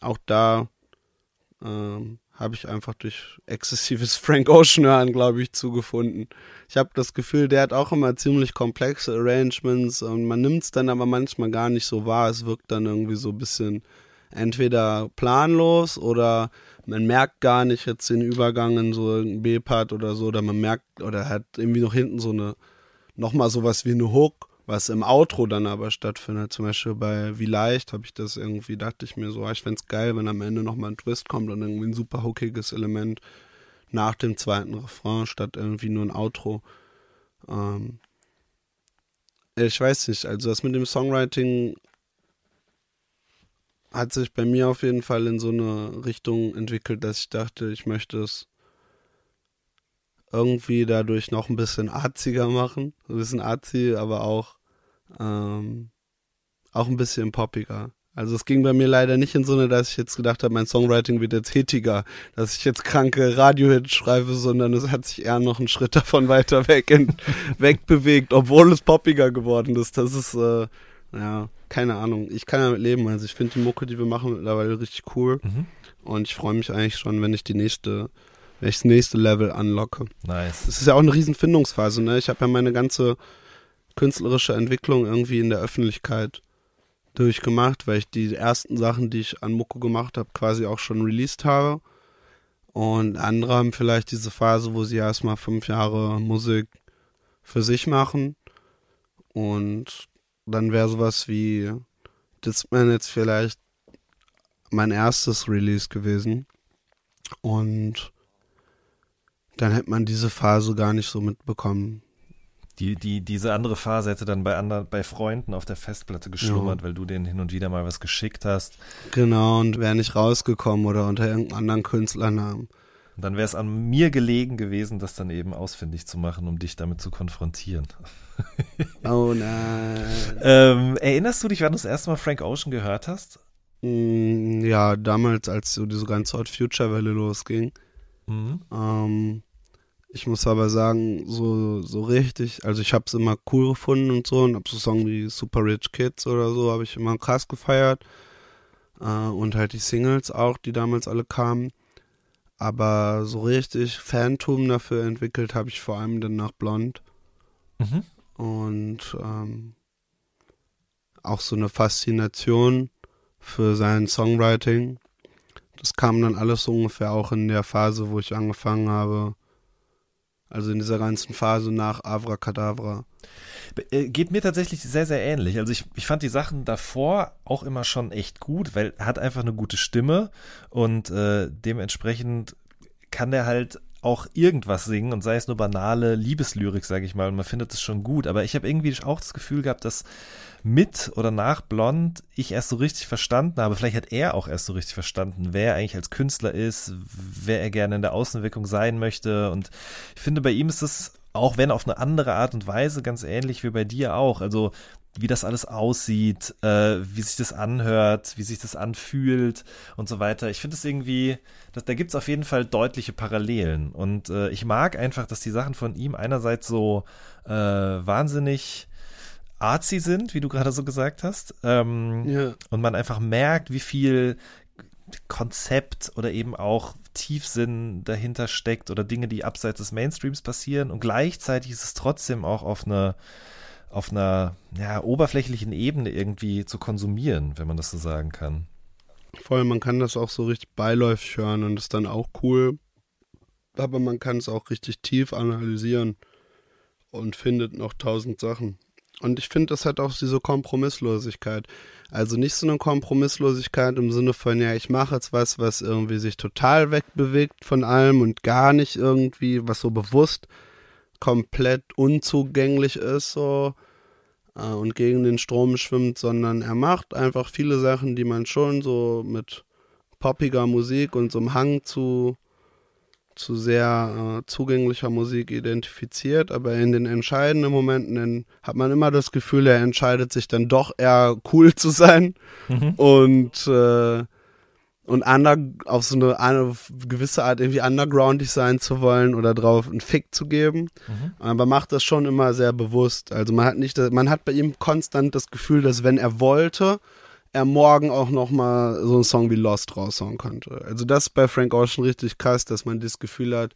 Auch da ähm, habe ich einfach durch exzessives Frank Ocean hören, glaube ich, zugefunden. Ich habe das Gefühl, der hat auch immer ziemlich komplexe Arrangements und man nimmt es dann aber manchmal gar nicht so wahr. Es wirkt dann irgendwie so ein bisschen entweder planlos oder man merkt gar nicht jetzt den Übergang in so einen B-Part oder so, oder man merkt, oder hat irgendwie noch hinten so eine, nochmal sowas wie eine Hook, was im Outro dann aber stattfindet. Zum Beispiel bei Wie leicht habe ich das irgendwie, dachte ich mir so, ah, ich fände es geil, wenn am Ende nochmal ein Twist kommt und irgendwie ein super hookiges Element nach dem zweiten Refrain statt irgendwie nur ein Outro. Ähm, ich weiß nicht, also das mit dem Songwriting hat sich bei mir auf jeden Fall in so eine Richtung entwickelt, dass ich dachte, ich möchte es irgendwie dadurch noch ein bisschen arziger machen. Ein bisschen arzi, aber auch, ähm, auch ein bisschen poppiger. Also es ging bei mir leider nicht in so eine, dass ich jetzt gedacht habe, mein Songwriting wird jetzt hittiger, dass ich jetzt kranke Radiohits schreibe, sondern es hat sich eher noch einen Schritt davon weiter weg in, wegbewegt, obwohl es poppiger geworden ist. Das ist, äh, ja, keine Ahnung. Ich kann damit leben. Also ich finde die Mucke, die wir machen, mittlerweile richtig cool. Mhm. Und ich freue mich eigentlich schon, wenn ich die nächste, wenn ich das nächste Level anlocke. Nice. Es ist ja auch eine riesen Findungsphase, ne? Ich habe ja meine ganze künstlerische Entwicklung irgendwie in der Öffentlichkeit durchgemacht, weil ich die ersten Sachen, die ich an Mucke gemacht habe, quasi auch schon released habe. Und andere haben vielleicht diese Phase, wo sie erstmal fünf Jahre Musik für sich machen. Und dann wäre sowas wie Discman jetzt vielleicht mein erstes Release gewesen. Und dann hätte man diese Phase gar nicht so mitbekommen. Die, die, diese andere Phase hätte dann bei anderen, bei Freunden auf der Festplatte geschlummert, weil du denen hin und wieder mal was geschickt hast. Genau, und wäre nicht rausgekommen oder unter irgendeinem anderen Künstlernamen. Und dann wäre es an mir gelegen gewesen, das dann eben ausfindig zu machen, um dich damit zu konfrontieren. Oh nein. ähm, erinnerst du dich, wann du das erste Mal Frank Ocean gehört hast? Mm, Ja, damals, als so diese ganze Hot Future Welle losging. Mhm. Ähm, ich muss aber sagen, so, so richtig, also ich habe es immer cool gefunden und so und hab so Songs wie Super Rich Kids oder so, habe ich immer krass gefeiert. Äh, und halt die Singles auch, die damals alle kamen. Aber so richtig Phantom dafür entwickelt habe ich vor allem dann nach Blond. Mhm. Und ähm, auch so eine Faszination für sein Songwriting. Das kam dann alles so ungefähr auch in der Phase, wo ich angefangen habe. Also in dieser ganzen Phase nach Avracadabra. Äh, Geht mir tatsächlich sehr, sehr ähnlich. Also ich, ich fand die Sachen davor auch immer schon echt gut, weil er hat einfach eine gute Stimme und äh, dementsprechend kann der halt auch irgendwas singen und sei es nur banale Liebeslyrik, sage ich mal, und man findet es schon gut. Aber ich habe irgendwie auch das Gefühl gehabt, dass mit oder nach Blond ich erst so richtig verstanden habe, vielleicht hat er auch erst so richtig verstanden, wer er eigentlich als Künstler ist, wer er gerne in der Außenwirkung sein möchte. Und ich finde, bei ihm ist es, auch wenn auf eine andere Art und Weise, ganz ähnlich wie bei dir auch. Also wie das alles aussieht, äh, wie sich das anhört, wie sich das anfühlt und so weiter. Ich finde es irgendwie, dass, da gibt es auf jeden Fall deutliche Parallelen. Und äh, ich mag einfach, dass die Sachen von ihm einerseits so äh, wahnsinnig artsy sind, wie du gerade so gesagt hast. Ähm, Ja. und man einfach merkt, wie viel Konzept oder eben auch Tiefsinn dahinter steckt oder Dinge, die abseits des Mainstreams passieren. Und gleichzeitig ist es trotzdem auch auf einer auf einer ja, oberflächlichen Ebene irgendwie zu konsumieren, wenn man das so sagen kann. Voll, man kann das auch so richtig beiläufig hören und ist dann auch cool. Aber man kann es auch richtig tief analysieren und findet noch tausend Sachen. Und ich finde, das hat auch diese Kompromisslosigkeit. Also nicht so eine Kompromisslosigkeit im Sinne von, ja, ich mache jetzt was, was irgendwie sich total wegbewegt von allem und gar nicht irgendwie, was so bewusst komplett unzugänglich ist, so äh, und gegen den Strom schwimmt, sondern er macht einfach viele Sachen, die man schon so mit poppiger Musik und so einem Hang zu, zu sehr äh, zugänglicher Musik identifiziert, aber in den entscheidenden Momenten in, hat man immer das Gefühl, er entscheidet sich dann doch eher cool zu sein und äh, und under, auf so eine, eine gewisse Art irgendwie undergroundig sein zu wollen oder drauf einen Fick zu geben. Aber macht das schon immer sehr bewusst. Also man hat nicht, man hat bei ihm konstant das Gefühl, dass wenn er wollte, er morgen auch noch mal so einen Song wie Lost raushauen könnte. Also das ist bei Frank Ocean richtig krass, dass man das Gefühl hat,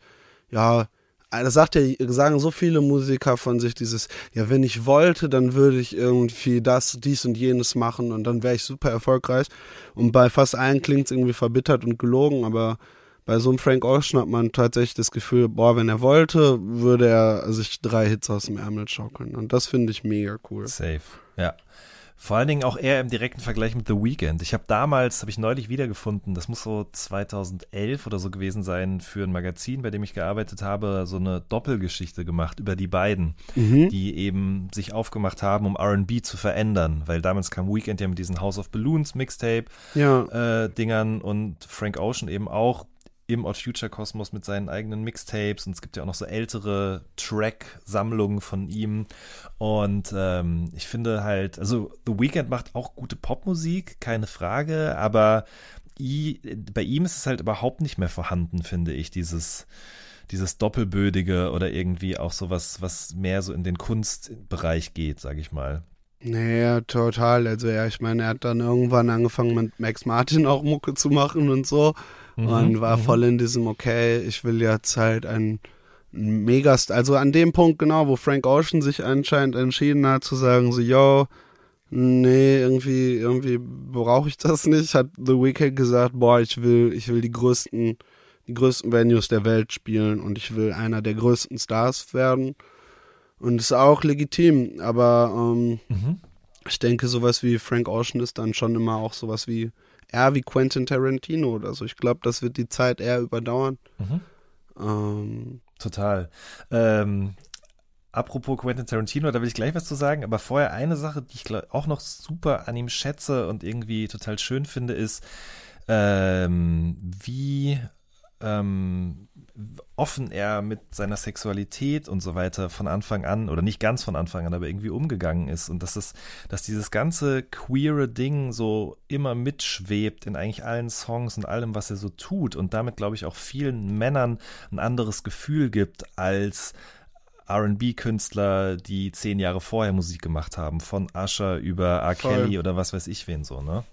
ja, das sagt ja, sagen so viele Musiker von sich dieses, ja, wenn ich wollte, dann würde ich irgendwie das, dies und jenes machen und dann wäre ich super erfolgreich. Und bei fast allen klingt es irgendwie verbittert und gelogen, aber bei so einem Frank Ocean hat man tatsächlich das Gefühl, boah, wenn er wollte, würde er sich drei Hits aus dem Ärmel schaukeln. Und das finde ich mega cool. Safe, ja. Vor allen Dingen auch eher im direkten Vergleich mit The Weeknd. Ich habe damals, habe ich neulich wiedergefunden, das muss so 2011 oder so gewesen sein, für ein Magazin, bei dem ich gearbeitet habe, so eine Doppelgeschichte gemacht über die beiden, Mhm. die eben sich aufgemacht haben, um R&B zu verändern. Weil damals kam Weeknd ja mit diesen House of Balloons Mixtape Ja. äh, Dingern und Frank Ocean eben auch im Odd Future Kosmos mit seinen eigenen Mixtapes und es gibt ja auch noch so ältere Track-Sammlungen von ihm und ähm, ich finde halt, also The Weeknd macht auch gute Popmusik, keine Frage, aber i, bei ihm ist es halt überhaupt nicht mehr vorhanden, finde ich, dieses dieses Doppelbödige oder irgendwie auch sowas, was mehr so in den Kunstbereich geht, sag ich mal. Naja, total. Also ja, ich meine, er hat dann irgendwann angefangen mit Max Martin auch Mucke zu machen und so. Und war voll in diesem, okay, ich will jetzt halt ein Megast, also an dem Punkt genau, wo Frank Ocean sich anscheinend entschieden hat zu sagen, so, yo, nee, irgendwie, irgendwie brauche ich das nicht, hat The Weeknd gesagt, boah, ich will, ich will die größten, die größten Venues der Welt spielen und ich will einer der größten Stars werden. Und ist auch legitim, aber ähm, Mhm. ich denke, sowas wie Frank Ocean ist dann schon immer auch sowas wie eher wie Quentin Tarantino oder so. Ich glaube, das wird die Zeit eher überdauern. Mhm. Ähm, Total. Ähm, apropos Quentin Tarantino, da will ich gleich was zu sagen, aber vorher eine Sache, die ich glaub, auch noch super an ihm schätze und irgendwie total schön finde, ist, ähm, wie ähm, offen er mit seiner Sexualität und so weiter von Anfang an, oder nicht ganz von Anfang an, aber irgendwie umgegangen ist. Und dass es, dass dieses ganze queere Ding so immer mitschwebt in eigentlich allen Songs und allem, was er so tut und damit, glaube ich, auch vielen Männern ein anderes Gefühl gibt als RB-Künstler, die zehn Jahre vorher Musik gemacht haben, von Usher über R. Voll. Kelly oder was weiß ich wen so, ne?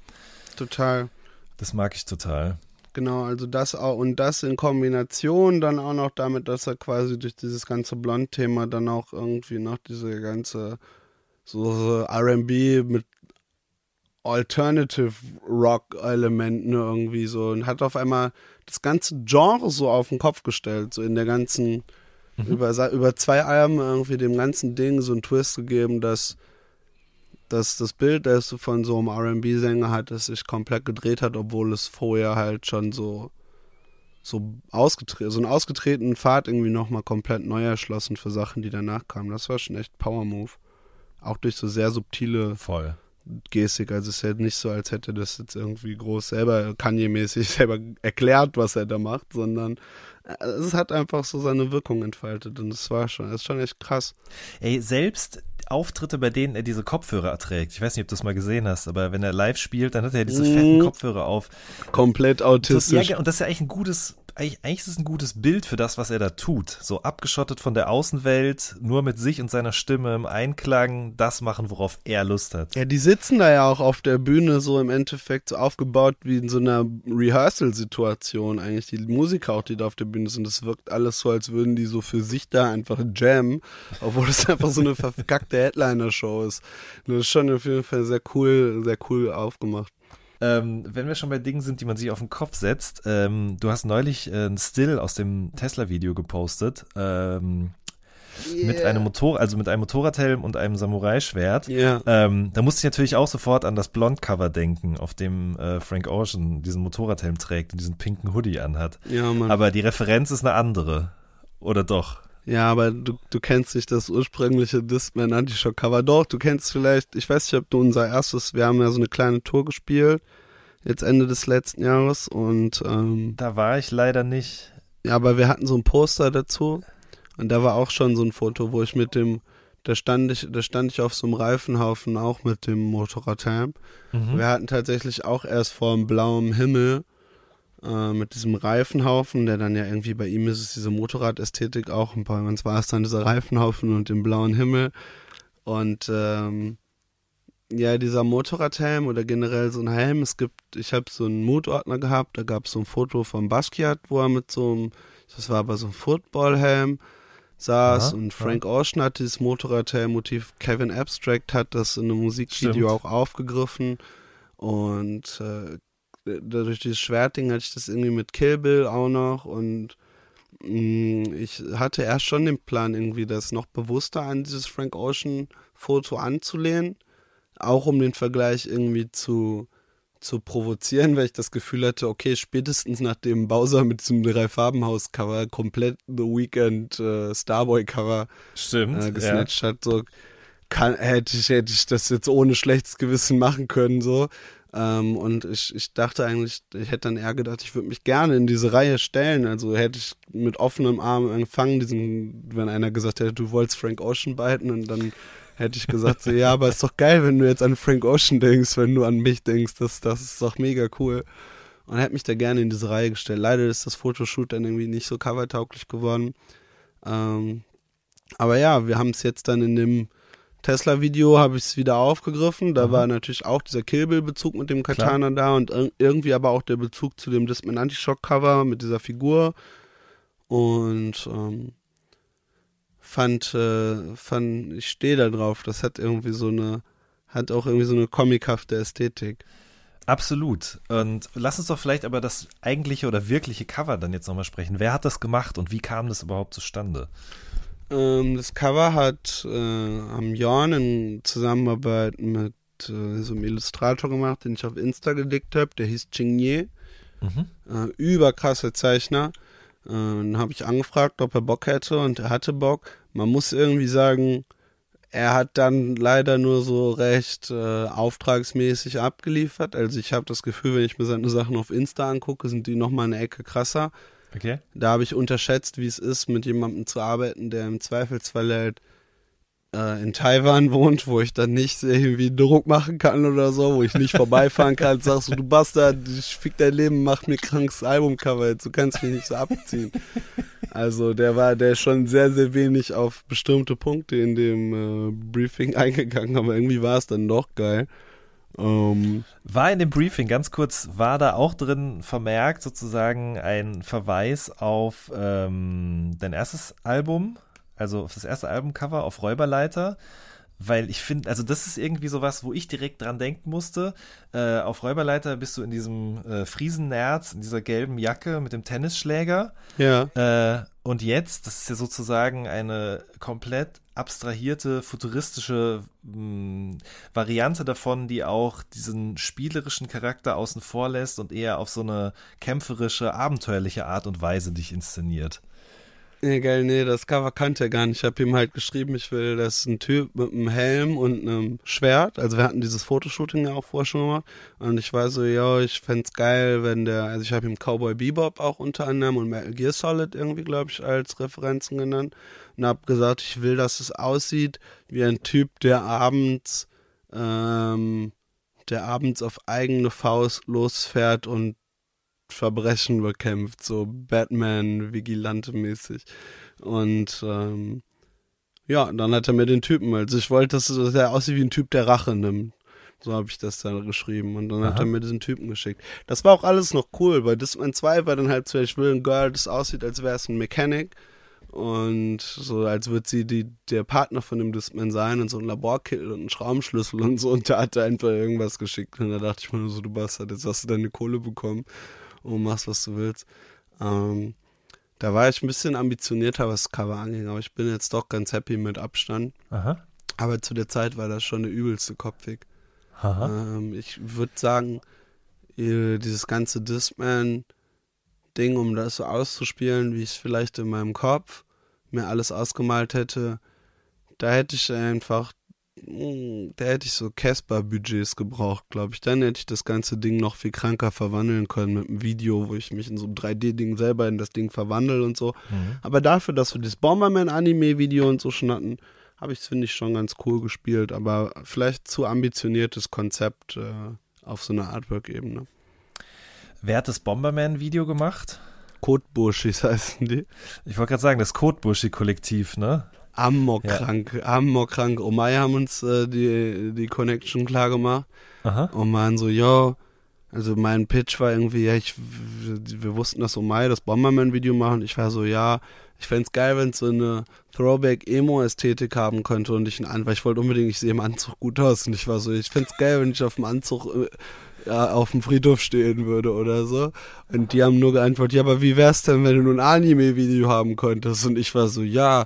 total. Das mag ich total. Genau, also das auch und das in Kombination dann auch noch damit, dass er quasi durch dieses ganze Blond-Thema dann auch irgendwie noch diese ganze so, so R&B mit Alternative Rock-Elementen irgendwie so und hat auf einmal das ganze Genre so auf den Kopf gestellt, so in der ganzen über, sa- über zwei Alben irgendwie dem ganzen Ding so einen Twist gegeben, dass, dass das Bild, das du von so einem R&B-Sänger hattest, sich komplett gedreht hat, obwohl es vorher halt schon so so ausgetreten, so einen ausgetretenen Pfad irgendwie nochmal komplett neu erschlossen für Sachen, die danach kamen. Das war schon echt Power Move. Auch durch so sehr subtile Voll. Gestik. Also es ist ja nicht so, als hätte das jetzt irgendwie groß selber Kanye-mäßig selber erklärt, was er da macht, sondern äh, es hat einfach so seine Wirkung entfaltet und es war schon, das ist schon echt krass. Ey, selbst Auftritte, bei denen er diese Kopfhörer erträgt. Ich weiß nicht, ob du das mal gesehen hast, aber wenn er live spielt, dann hat er diese Mhm. fetten Kopfhörer auf. Komplett Das, autistisch. ja, und das ist ja eigentlich ein gutes, eigentlich, eigentlich ist es ein gutes Bild für das, was er da tut. So abgeschottet von der Außenwelt, nur mit sich und seiner Stimme im Einklang, das machen, worauf er Lust hat. Ja, die sitzen da ja auch auf der Bühne so im Endeffekt so aufgebaut wie in so einer Rehearsal-Situation eigentlich. Die Musiker auch, die da auf der Bühne sind, das wirkt alles so, als würden die so für sich da einfach jammen, obwohl es einfach so eine verkackte Headliner-Show ist. Das ist schon auf jeden Fall sehr cool, sehr cool aufgemacht. Ähm, wenn wir schon bei Dingen sind, die man sich auf den Kopf setzt, ähm, du hast neulich äh, ein Still aus dem Tesla-Video gepostet. Ähm, Mit einem Motor, also mit einem Motorradhelm und einem Samurai-Schwert. Ja. Ähm, da musste ich natürlich auch sofort an das Blond-Cover denken, auf dem äh, Frank Ocean diesen Motorradhelm trägt und diesen pinken Hoodie anhat. Ja, Mann. Aber die Referenz ist eine andere. Oder doch? Ja, aber du, du kennst nicht das ursprüngliche Discman Anti-Shock Cover. Doch, du kennst vielleicht, ich weiß nicht, ob du unser erstes, wir haben ja so eine kleine Tour gespielt, jetzt Ende des letzten Jahres und ähm, Da war ich leider nicht. ja, aber wir hatten so ein Poster dazu und da war auch schon so ein Foto, wo ich mit dem, da stand ich, da stand ich auf so einem Reifenhaufen auch mit dem Motorradhelm. Mhm. Wir hatten tatsächlich auch erst vor dem blauen Himmel äh, mit diesem Reifenhaufen, der dann ja irgendwie bei ihm ist es diese Motorradästhetik auch und bei uns war es dann dieser Reifenhaufen und dem blauen Himmel. Und ähm, ja, dieser Motorradhelm oder generell so ein Helm, es gibt, ich habe so einen Moodordner gehabt, da gab es so ein Foto von Basquiat, wo er mit so einem, das war aber so ein Footballhelm saß Aha, und Frank Ocean hat dieses Motorradhelm-Motiv, Kevin Abstract hat das in einem Musikvideo Stimmt. auch aufgegriffen. Und äh, durch dieses Schwertding hatte ich das irgendwie mit Kill Bill auch noch und mh, ich hatte erst schon den Plan irgendwie, das noch bewusster an dieses Frank Ocean Foto anzulehnen. auch um den Vergleich irgendwie zu, zu provozieren, weil ich das Gefühl hatte, okay, spätestens nachdem Bowser mit diesem Drei-Farben-Haus-Cover komplett The Weeknd äh, Starboy-Cover äh, gesnatcht hat, so kann, hätte, ich, hätte ich das jetzt ohne schlechtes Gewissen machen können, so. Ähm, und ich, ich dachte eigentlich, ich hätte dann eher gedacht, ich würde mich gerne in diese Reihe stellen. Also hätte ich mit offenem Arm empfangen, diesen, wenn einer gesagt hätte, du wolltest Frank Ocean beiten und dann hätte ich gesagt, so, ja, aber ist doch geil, wenn du jetzt an Frank Ocean denkst, wenn du an mich denkst, das, das ist doch mega cool. Und hätte mich da gerne in diese Reihe gestellt. Leider ist das Fotoshoot dann irgendwie nicht so covertauglich geworden. Ähm, aber ja, wir haben es jetzt dann in dem Tesla-Video habe ich es wieder aufgegriffen. Da Mhm. war natürlich auch dieser Kill Bill-Bezug mit dem Katana da und ir irgendwie aber auch der Bezug zu dem Discman Anti-Shock-Cover mit dieser Figur. Und ähm, fand, äh, fand, ich stehe da drauf. Das hat irgendwie so eine, hat auch irgendwie so eine comichafte Ästhetik. Absolut. Und lass uns doch vielleicht aber das eigentliche oder wirkliche Cover dann jetzt nochmal sprechen. Wer hat das gemacht und wie kam das überhaupt zustande? Ähm, das Cover hat äh, am Jorn in Zusammenarbeit mit äh, so einem Illustrator gemacht, den ich auf Insta gedickt habe. Der hieß Chingye. Mhm. Äh, überkrasser Zeichner. Äh, dann habe ich angefragt, ob er Bock hätte und er hatte Bock. Man muss irgendwie sagen, er hat dann leider nur so recht äh, auftragsmäßig abgeliefert. Also ich habe das Gefühl, wenn ich mir seine Sachen auf Insta angucke, sind die nochmal eine Ecke krasser. Okay. Da habe ich unterschätzt, wie es ist, mit jemandem zu arbeiten, der im Zweifelsfall halt äh, in Taiwan wohnt, wo ich dann nicht irgendwie Druck machen kann oder so, wo ich nicht vorbeifahren kann, sagst du, du Bastard, ich fick dein Leben, mach mir krankes Albumcover, jetzt, du kannst mich nicht so abziehen. Also der war, der ist schon sehr, sehr wenig auf bestimmte Punkte in dem äh, Briefing eingegangen, aber irgendwie war es dann doch geil. Ähm, War in dem Briefing, ganz kurz, war da auch drin vermerkt sozusagen ein Verweis auf ähm, dein erstes Album, also auf das erste Albumcover auf Räuberleiter? Weil ich finde, also das ist irgendwie sowas, wo ich direkt dran denken musste. Äh, auf Räuberleiter bist du in diesem äh, Friesennerz, in dieser gelben Jacke mit dem Tennisschläger. ja. Äh, und jetzt, das ist ja sozusagen eine komplett abstrahierte, futuristische mh, Variante davon, die auch diesen spielerischen Charakter außen vor lässt und eher auf so eine kämpferische, abenteuerliche Art und Weise dich inszeniert. Nee, geil, nee, das Cover kannte er gar nicht. Ich habe ihm halt geschrieben, ich will, das ist ein Typ mit einem Helm und einem Schwert. Also wir hatten dieses Fotoshooting ja auch vorher schon gemacht. Und ich war so, ja, ich fänd's geil, wenn der, also ich habe ihm Cowboy Bebop auch unter anderem und Metal Gear Solid irgendwie, glaube ich, als Referenzen genannt. Und habe gesagt, ich will, dass es aussieht wie ein Typ, der abends, ähm, der abends auf eigene Faust losfährt und Verbrechen bekämpft, so Batman, Vigilante-mäßig. Und ähm, ja, dann hat er mir den Typen, also ich wollte, dass, er aussieht wie ein Typ, der Rache nimmt. So habe ich das dann geschrieben. Und dann hat Aha. er mir diesen Typen geschickt. Das war auch alles noch cool. Bei Discman 2 war dann halt so, ich will ein Girl, das aussieht, als wäre es ein Mechanic. Und so, als würde sie die, der Partner von dem Discman sein und so ein Laborkittel und einen Schraubenschlüssel und so. Und der hat da einfach irgendwas geschickt. Und da dachte ich mir nur so, du Bastard, jetzt hast du deine Kohle bekommen und machst, was du willst. Ähm, da war ich ein bisschen ambitionierter, was das Cover anging, aber ich bin jetzt doch ganz happy mit Abstand. Aha. Aber zu der Zeit war das schon eine übelste Kopfweg. Ähm, ich würde sagen, dieses ganze Discman-Ding, um das so auszuspielen, wie ich es vielleicht in meinem Kopf mir alles ausgemalt hätte, da hätte ich einfach, da hätte ich so Casper-Budgets gebraucht, glaube ich. Dann hätte ich das ganze Ding noch viel kranker verwandeln können mit einem Video, wo ich mich in so einem 3D-Ding selber in das Ding verwandle und so. Mhm. Aber dafür, dass wir das Bomberman-Anime-Video und so schon hatten, habe ich es, finde ich, schon ganz cool gespielt. Aber vielleicht zu ambitioniertes Konzept äh, auf so einer Artwork-Ebene. Wer hat das Bomberman-Video gemacht? Kotburschis heißen die. Ich wollte gerade sagen, das Kotbuschi-Kollektiv, ne? Amokkrank, Amokkrank. Omai haben uns äh, die, die Connection klar gemacht Aha. und waren so, yo, also mein Pitch war irgendwie, ja, ich, wir wussten, dass Omai das Bomberman-Video machen. Ich war so, ja, ich fänd's geil, wenn es so eine Throwback-Emo-Ästhetik haben könnte und ich einen, weil ich wollte unbedingt, ich sehe im Anzug gut aus und ich war so, ich fänd's geil, wenn ich auf dem Anzug äh, ja, auf dem Friedhof stehen würde oder so. Und die haben nur geantwortet, ja, aber wie wär's denn, wenn du nur ein Anime-Video haben könntest? Und ich war so, ja,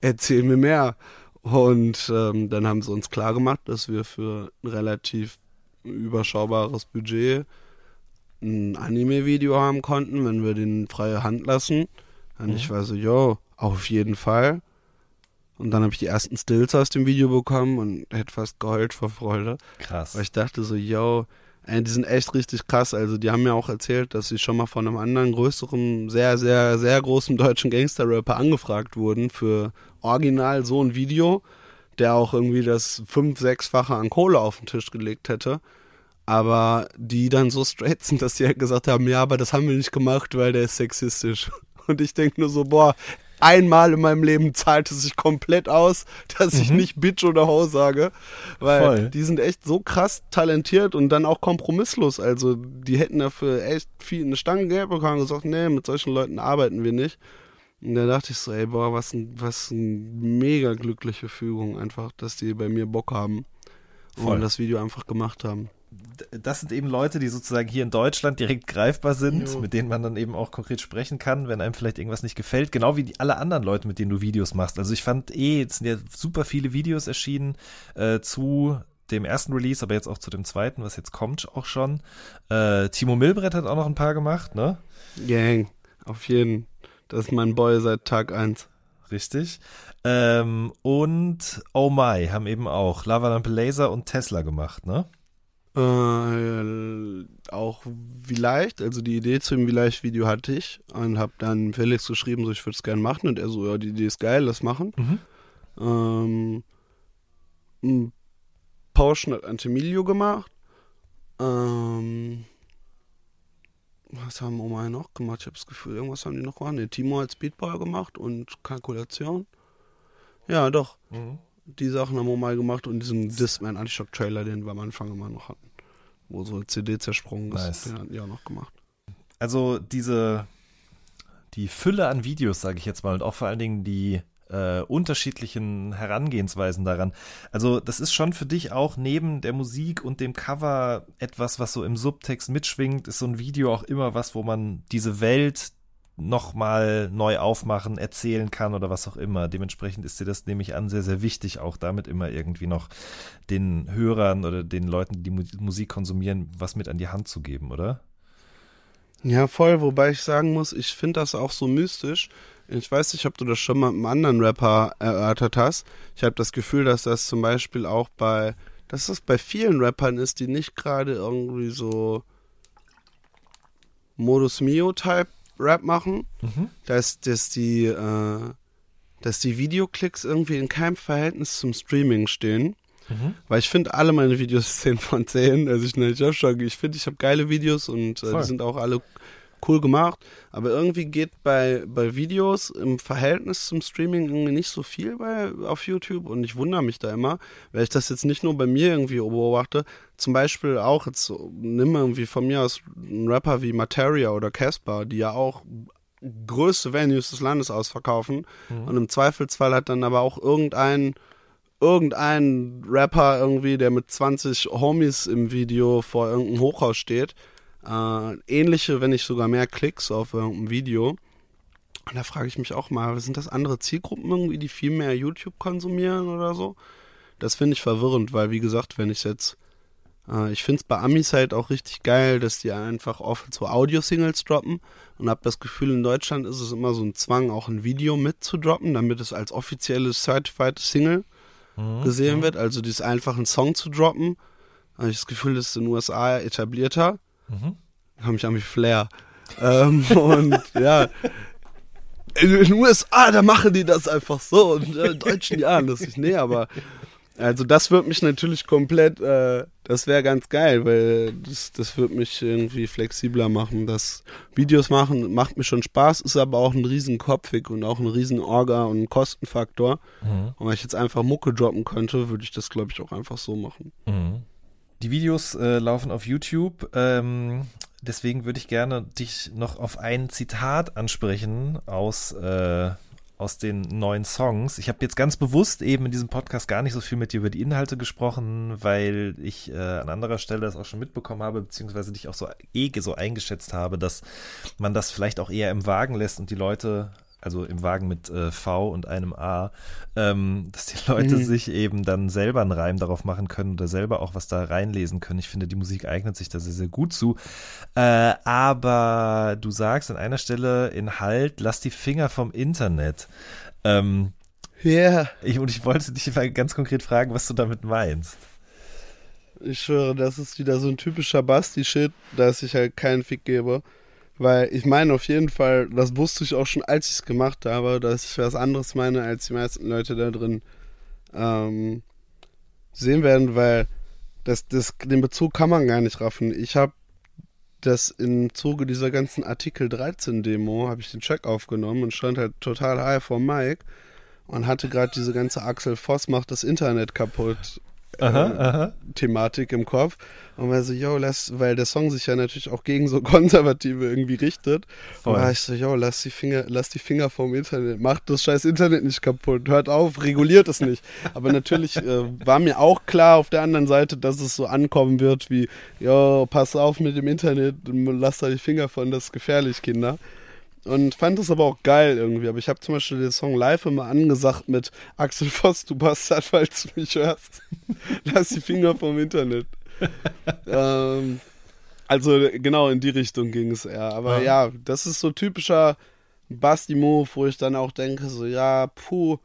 erzähl mir mehr. Und ähm, dann haben sie uns klar gemacht, dass wir für ein relativ überschaubares Budget ein Anime-Video haben konnten, wenn wir den freie Hand lassen. Und Mhm. ich war so, yo, auf jeden Fall. Und dann habe ich die ersten Stills aus dem Video bekommen und hätte fast geheult vor Freude. Krass. Weil ich dachte so, yo, ey, die sind echt richtig krass. Also die haben mir auch erzählt, dass sie schon mal von einem anderen größeren, sehr, sehr, sehr großen deutschen Gangster-Rapper angefragt wurden für original so ein Video, der auch irgendwie das fünf-, sechsfache an Kohle auf den Tisch gelegt hätte. Aber die dann so straight sind, dass sie halt gesagt haben, ja, aber das haben wir nicht gemacht, weil der ist sexistisch. Und ich denke nur so, boah, einmal in meinem Leben zahlt es sich komplett aus, dass ich nicht Bitch oder Ho sage. Weil Voll. die sind echt so krass talentiert und dann auch kompromisslos. Also die hätten dafür echt viel eine Stange Geld bekommen und gesagt, nee, mit solchen Leuten arbeiten wir nicht. Und da dachte ich so, ey, boah, was ein, was ein mega glückliche Fügung einfach, dass die bei mir Bock haben Voll. und das Video einfach gemacht haben. Das sind eben Leute, die sozusagen hier in Deutschland direkt greifbar sind, Jo. mit denen man dann eben auch konkret sprechen kann, wenn einem vielleicht irgendwas nicht gefällt, genau wie die, alle anderen Leute, mit denen du Videos machst. Also ich fand eh, es sind ja super viele Videos erschienen äh, zu dem ersten Release, aber jetzt auch zu dem zweiten, was jetzt kommt auch schon. Äh, Timo Milbrett hat auch noch ein paar gemacht, ne? Gang, auf jeden. Das ist mein Boy seit Tag 1. Richtig. Ähm, und Oh My haben eben auch Lavalampe Laser und Tesla gemacht, ne? Äh, auch vielleicht, also die Idee zu dem Vielleicht-Video hatte ich und habe dann Felix geschrieben, so ich würde es gerne machen und er so, ja, die Idee ist geil, lass machen. Mhm. Ähm, Pauschen hat Antemilio gemacht. Ähm, was haben Oma noch gemacht? Ich habe das Gefühl, irgendwas haben die noch gemacht. Ne, Timo hat Speedball gemacht und Kalkulation. Ja, doch. Mhm. Die Sachen haben wir mal gemacht und diesen Discman Antishock Trailer, den wir am Anfang immer noch hatten. Wo so CD zersprungen ist, Nice. den hatten die auch noch gemacht. also diese die Fülle an Videos, sage ich jetzt mal, und auch vor allen Dingen die äh, unterschiedlichen Herangehensweisen daran. Also das ist schon für dich auch neben der Musik und dem Cover etwas, was so im Subtext mitschwingt, ist so ein Video auch immer was, wo man diese Welt nochmal neu aufmachen, erzählen kann oder was auch immer. Dementsprechend ist dir das, nehme ich an, sehr, sehr wichtig, auch damit immer irgendwie noch den Hörern oder den Leuten, die Mu Musik konsumieren, was mit an die Hand zu geben, oder? Ja, voll, wobei ich sagen muss, ich finde das auch so mystisch. Ich weiß nicht, ob du das schon mal mit einem anderen Rapper erörtert hast. Ich habe das Gefühl, dass das zum Beispiel auch bei, dass das bei vielen Rappern ist, die nicht gerade irgendwie so Modus Mio-Type Rap machen, Mhm. dass, dass die, äh, dass die Videoklicks irgendwie in keinem Verhältnis zum Streaming stehen. Mhm. Weil ich finde alle meine Videos 10 von 10. Also ich, ich, hab schon, ich finde, ich habe geile Videos und äh, die sind auch alle cool gemacht. Aber irgendwie geht bei, bei Videos im Verhältnis zum Streaming irgendwie nicht so viel bei, auf YouTube und ich wundere mich da immer, weil ich das jetzt nicht nur bei mir irgendwie beobachte. Zum Beispiel auch jetzt so, nimm irgendwie von mir aus einen Rapper wie Materia oder Casper, die ja auch größte Venues des Landes ausverkaufen und im Zweifelsfall hat dann aber auch irgendein irgendein Rapper irgendwie, der mit 20 Homies im Video vor irgendeinem Hochhaus steht. Äh, ähnliche, wenn nicht sogar mehr Klicks auf irgendeinem Video. Und da frage ich mich auch mal, sind das andere Zielgruppen irgendwie, die viel mehr YouTube konsumieren oder so? Das finde ich verwirrend, weil wie gesagt, wenn ich jetzt, äh, ich finde es bei Amis halt auch richtig geil, dass die einfach oft so Audio-Singles droppen und habe das Gefühl, in Deutschland ist es immer so ein Zwang, auch ein Video mitzudroppen, damit es als offizielles Certified Single gesehen wird, also dieses einfach einen Song zu droppen. Habe ich das Gefühl, das ist in den USA etablierter. Mhm. An wie Flair. ähm, und ja, in den USA, da machen die das einfach so und äh, in Deutschen ja, das ist nee, aber also das wird mich natürlich komplett, äh, das wäre ganz geil, weil das, das wird mich irgendwie flexibler machen. Das Videos machen macht mir schon Spaß, ist aber auch ein riesen Kopfweg und auch ein riesen Orga und ein Kostenfaktor. Mhm. Und wenn ich jetzt einfach Mucke droppen könnte, würde ich das, glaube ich, auch einfach so machen. Mhm. Die Videos äh, laufen auf YouTube. Ähm, deswegen würde ich gerne dich noch auf ein Zitat ansprechen aus, äh, aus den neuen Songs. Ich habe jetzt ganz bewusst eben in diesem Podcast gar nicht so viel mit dir über die Inhalte gesprochen, weil ich äh, an anderer Stelle das auch schon mitbekommen habe, beziehungsweise dich auch so eh so eingeschätzt habe, dass man das vielleicht auch eher im Wagen lässt und die Leute also im Wagen mit äh, V und einem A, ähm, dass die Leute Mhm. sich eben dann selber einen Reim darauf machen können oder selber auch was da reinlesen können. Ich finde, die Musik eignet sich da sehr, sehr gut zu. Äh, aber du sagst an einer Stelle in Halt, lass die Finger vom Internet. Ähm, Ja, ich, und ich wollte dich mal ganz konkret fragen, was du damit meinst. ich schwöre, das ist wieder so ein typischer Basti-Shit, dass ich halt keinen Fick gebe. Weil ich meine auf jeden Fall, das wusste ich auch schon, als ich es gemacht habe, dass ich was anderes meine, als die meisten Leute da drin ähm, sehen werden, weil das, das, den Bezug kann man gar nicht raffen. Ich habe das im Zuge dieser ganzen Artikel 13 Demo, habe ich den Track aufgenommen und stand halt total high vor Mike und hatte gerade diese ganze Axel Voss macht das Internet kaputt Aha, äh, aha. Thematik im Kopf. Und war so, yo, lass, weil der Song sich ja natürlich auch gegen so Konservative irgendwie richtet. Voll. Und war ich so, yo, lass die Finger, lass die Finger vom Internet, macht das scheiß Internet nicht kaputt, hört auf, reguliert es nicht. Aber natürlich äh, war mir auch klar auf der anderen Seite, dass es so ankommen wird wie, yo, pass auf mit dem Internet, lass da die Finger von, das ist gefährlich, Kinder. Und fand es aber auch geil irgendwie. Aber ich habe zum Beispiel den Song live immer angesagt mit Axel Voss, du Bastard, falls du mich hörst. Lass die Finger vom Internet. ähm, also genau in die Richtung ging es eher. Aber Ja. ja, das ist so typischer Basti-Move, wo ich dann auch denke, so ja, puh,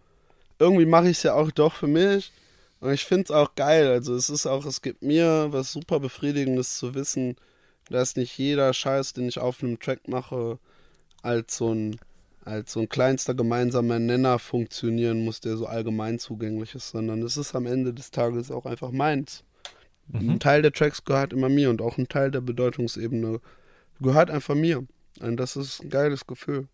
irgendwie mache ich es ja auch doch für mich. Und ich finde es auch geil. Also es ist auch, es gibt mir was super Befriedigendes zu wissen, dass nicht jeder Scheiß, den ich auf einem Track mache, als so ein als so ein kleinster gemeinsamer Nenner funktionieren muss, der so allgemein zugänglich ist, sondern es ist am Ende des Tages auch einfach meins. Ein Teil der Tracks gehört immer mir und auch ein Teil der Bedeutungsebene gehört einfach mir. Und das ist ein geiles Gefühl.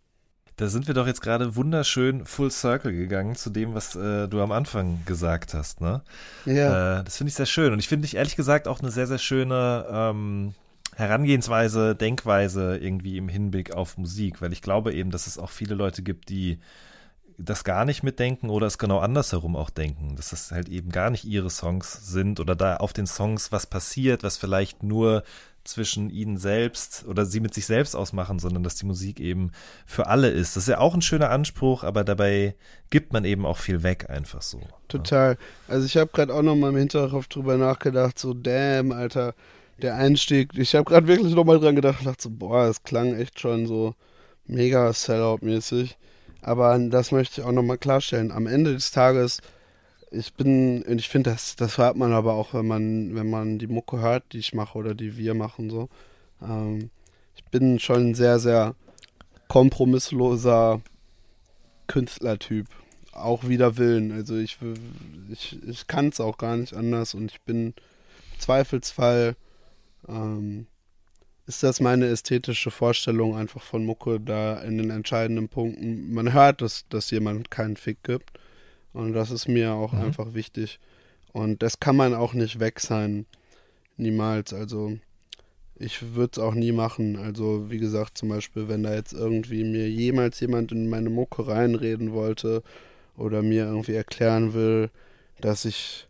Da sind wir doch jetzt gerade wunderschön full circle gegangen zu dem, was äh, du am Anfang gesagt hast, ne? Ja. Äh, das finde ich sehr schön. Und ich finde dich ehrlich gesagt auch eine sehr, sehr schöne ähm, Herangehensweise, Denkweise irgendwie im Hinblick auf Musik, weil ich glaube eben, dass es auch viele Leute gibt, die das gar nicht mitdenken oder es genau andersherum auch denken, dass das halt eben gar nicht ihre Songs sind oder da auf den Songs was passiert, was vielleicht nur zwischen ihnen selbst oder sie mit sich selbst ausmachen, sondern dass die Musik eben für alle ist. Das ist ja auch ein schöner Anspruch, aber dabei gibt man eben auch viel weg einfach so. Total. Also ich habe gerade auch noch mal im Hinterkopf drüber nachgedacht, so damn, Alter, der Einstieg. Ich habe gerade wirklich noch mal dran gedacht dachte so, boah, das klang echt schon so mega Sellout-mäßig. Aber das möchte ich auch noch mal klarstellen. Am Ende des Tages, ich bin, und ich finde, das, das hört man aber auch, wenn man, wenn man die Mucke hört, die ich mache oder die wir machen, so. Ähm, ich bin schon ein sehr, sehr kompromissloser Künstlertyp auch wider Willen. Also ich, ich, ich kann es auch gar nicht anders und ich bin im Zweifelsfall ähm, ist das meine ästhetische Vorstellung einfach von Mucke da in den entscheidenden Punkten. Man hört, dass, dass jemand keinen Fick gibt und das ist mir auch Mhm. einfach wichtig und das kann man auch nicht weg sein. Niemals. Also ich würde es auch nie machen. Also wie gesagt, zum Beispiel, wenn da jetzt irgendwie mir jemals jemand in meine Mucke reinreden wollte oder mir irgendwie erklären will, dass ich,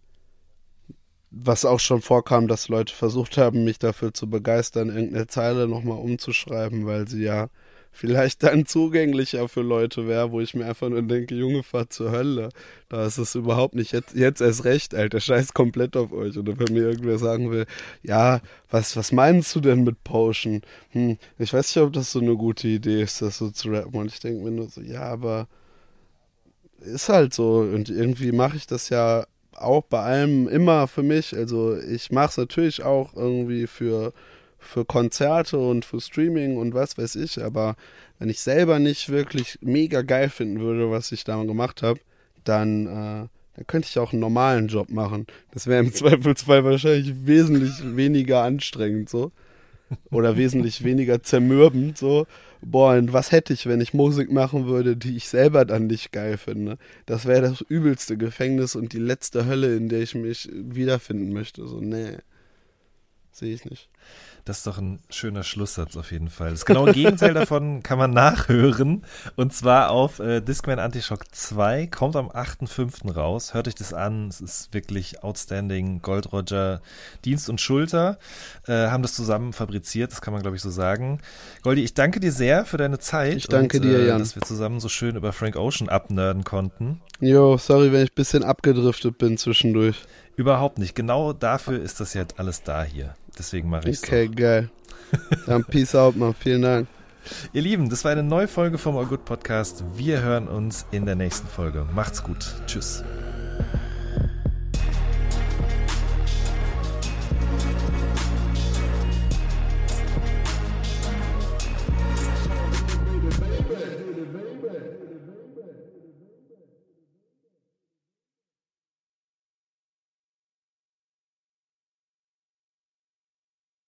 was auch schon vorkam, dass Leute versucht haben, mich dafür zu begeistern, irgendeine Zeile nochmal umzuschreiben, weil sie ja vielleicht dann zugänglicher für Leute wäre, wo ich mir einfach nur denke, Junge, fahr zur Hölle. Da ist es überhaupt nicht. Jetzt, jetzt erst recht, Alter, scheiß komplett auf euch. Oder wenn mir irgendwer sagen will, ja, was, was meinst du denn mit Potion? Hm, ich weiß nicht, ob das so eine gute Idee ist, das so zu rappen. Und ich denke mir nur so, ja, aber ist halt so. Und irgendwie mache ich das ja auch bei allem immer für mich. Also ich mache es natürlich auch irgendwie für, für Konzerte und für Streaming und was weiß ich. Aber wenn ich selber nicht wirklich mega geil finden würde, was ich da gemacht habe, dann, äh, dann könnte ich auch einen normalen Job machen. Das wäre im Zweifelsfall wahrscheinlich wesentlich weniger anstrengend so. Oder wesentlich weniger zermürbend so. Boah, und was hätte ich, wenn ich Musik machen würde, die ich selber dann nicht geil finde? Das wäre das übelste Gefängnis und die letzte Hölle, in der ich mich wiederfinden möchte. So, nee. Sehe ich nicht. Das ist doch ein schöner Schlusssatz auf jeden Fall. Das genaue Gegenteil davon kann man nachhören. Und zwar auf äh, Discman Antishock 2. Kommt am 8.5. raus. Hört euch das an. Es ist wirklich outstanding. Gold Roger, Dienst und Schulter äh, haben das zusammen fabriziert. Das kann man, glaube ich, so sagen. Goldi, ich danke dir sehr für deine Zeit. Ich danke und, dir, äh, Jan. Dass wir zusammen so schön über Frank Ocean abnerden konnten. Jo, sorry, wenn ich ein bisschen abgedriftet bin zwischendurch. Überhaupt nicht. Genau dafür ist das jetzt alles da hier. Deswegen mache ich es. Okay, geil. Dann peace out, Mann. Vielen Dank. Ihr Lieben, das war eine neue Folge vom All Good Podcast. Wir hören uns in der nächsten Folge. Macht's gut. Tschüss.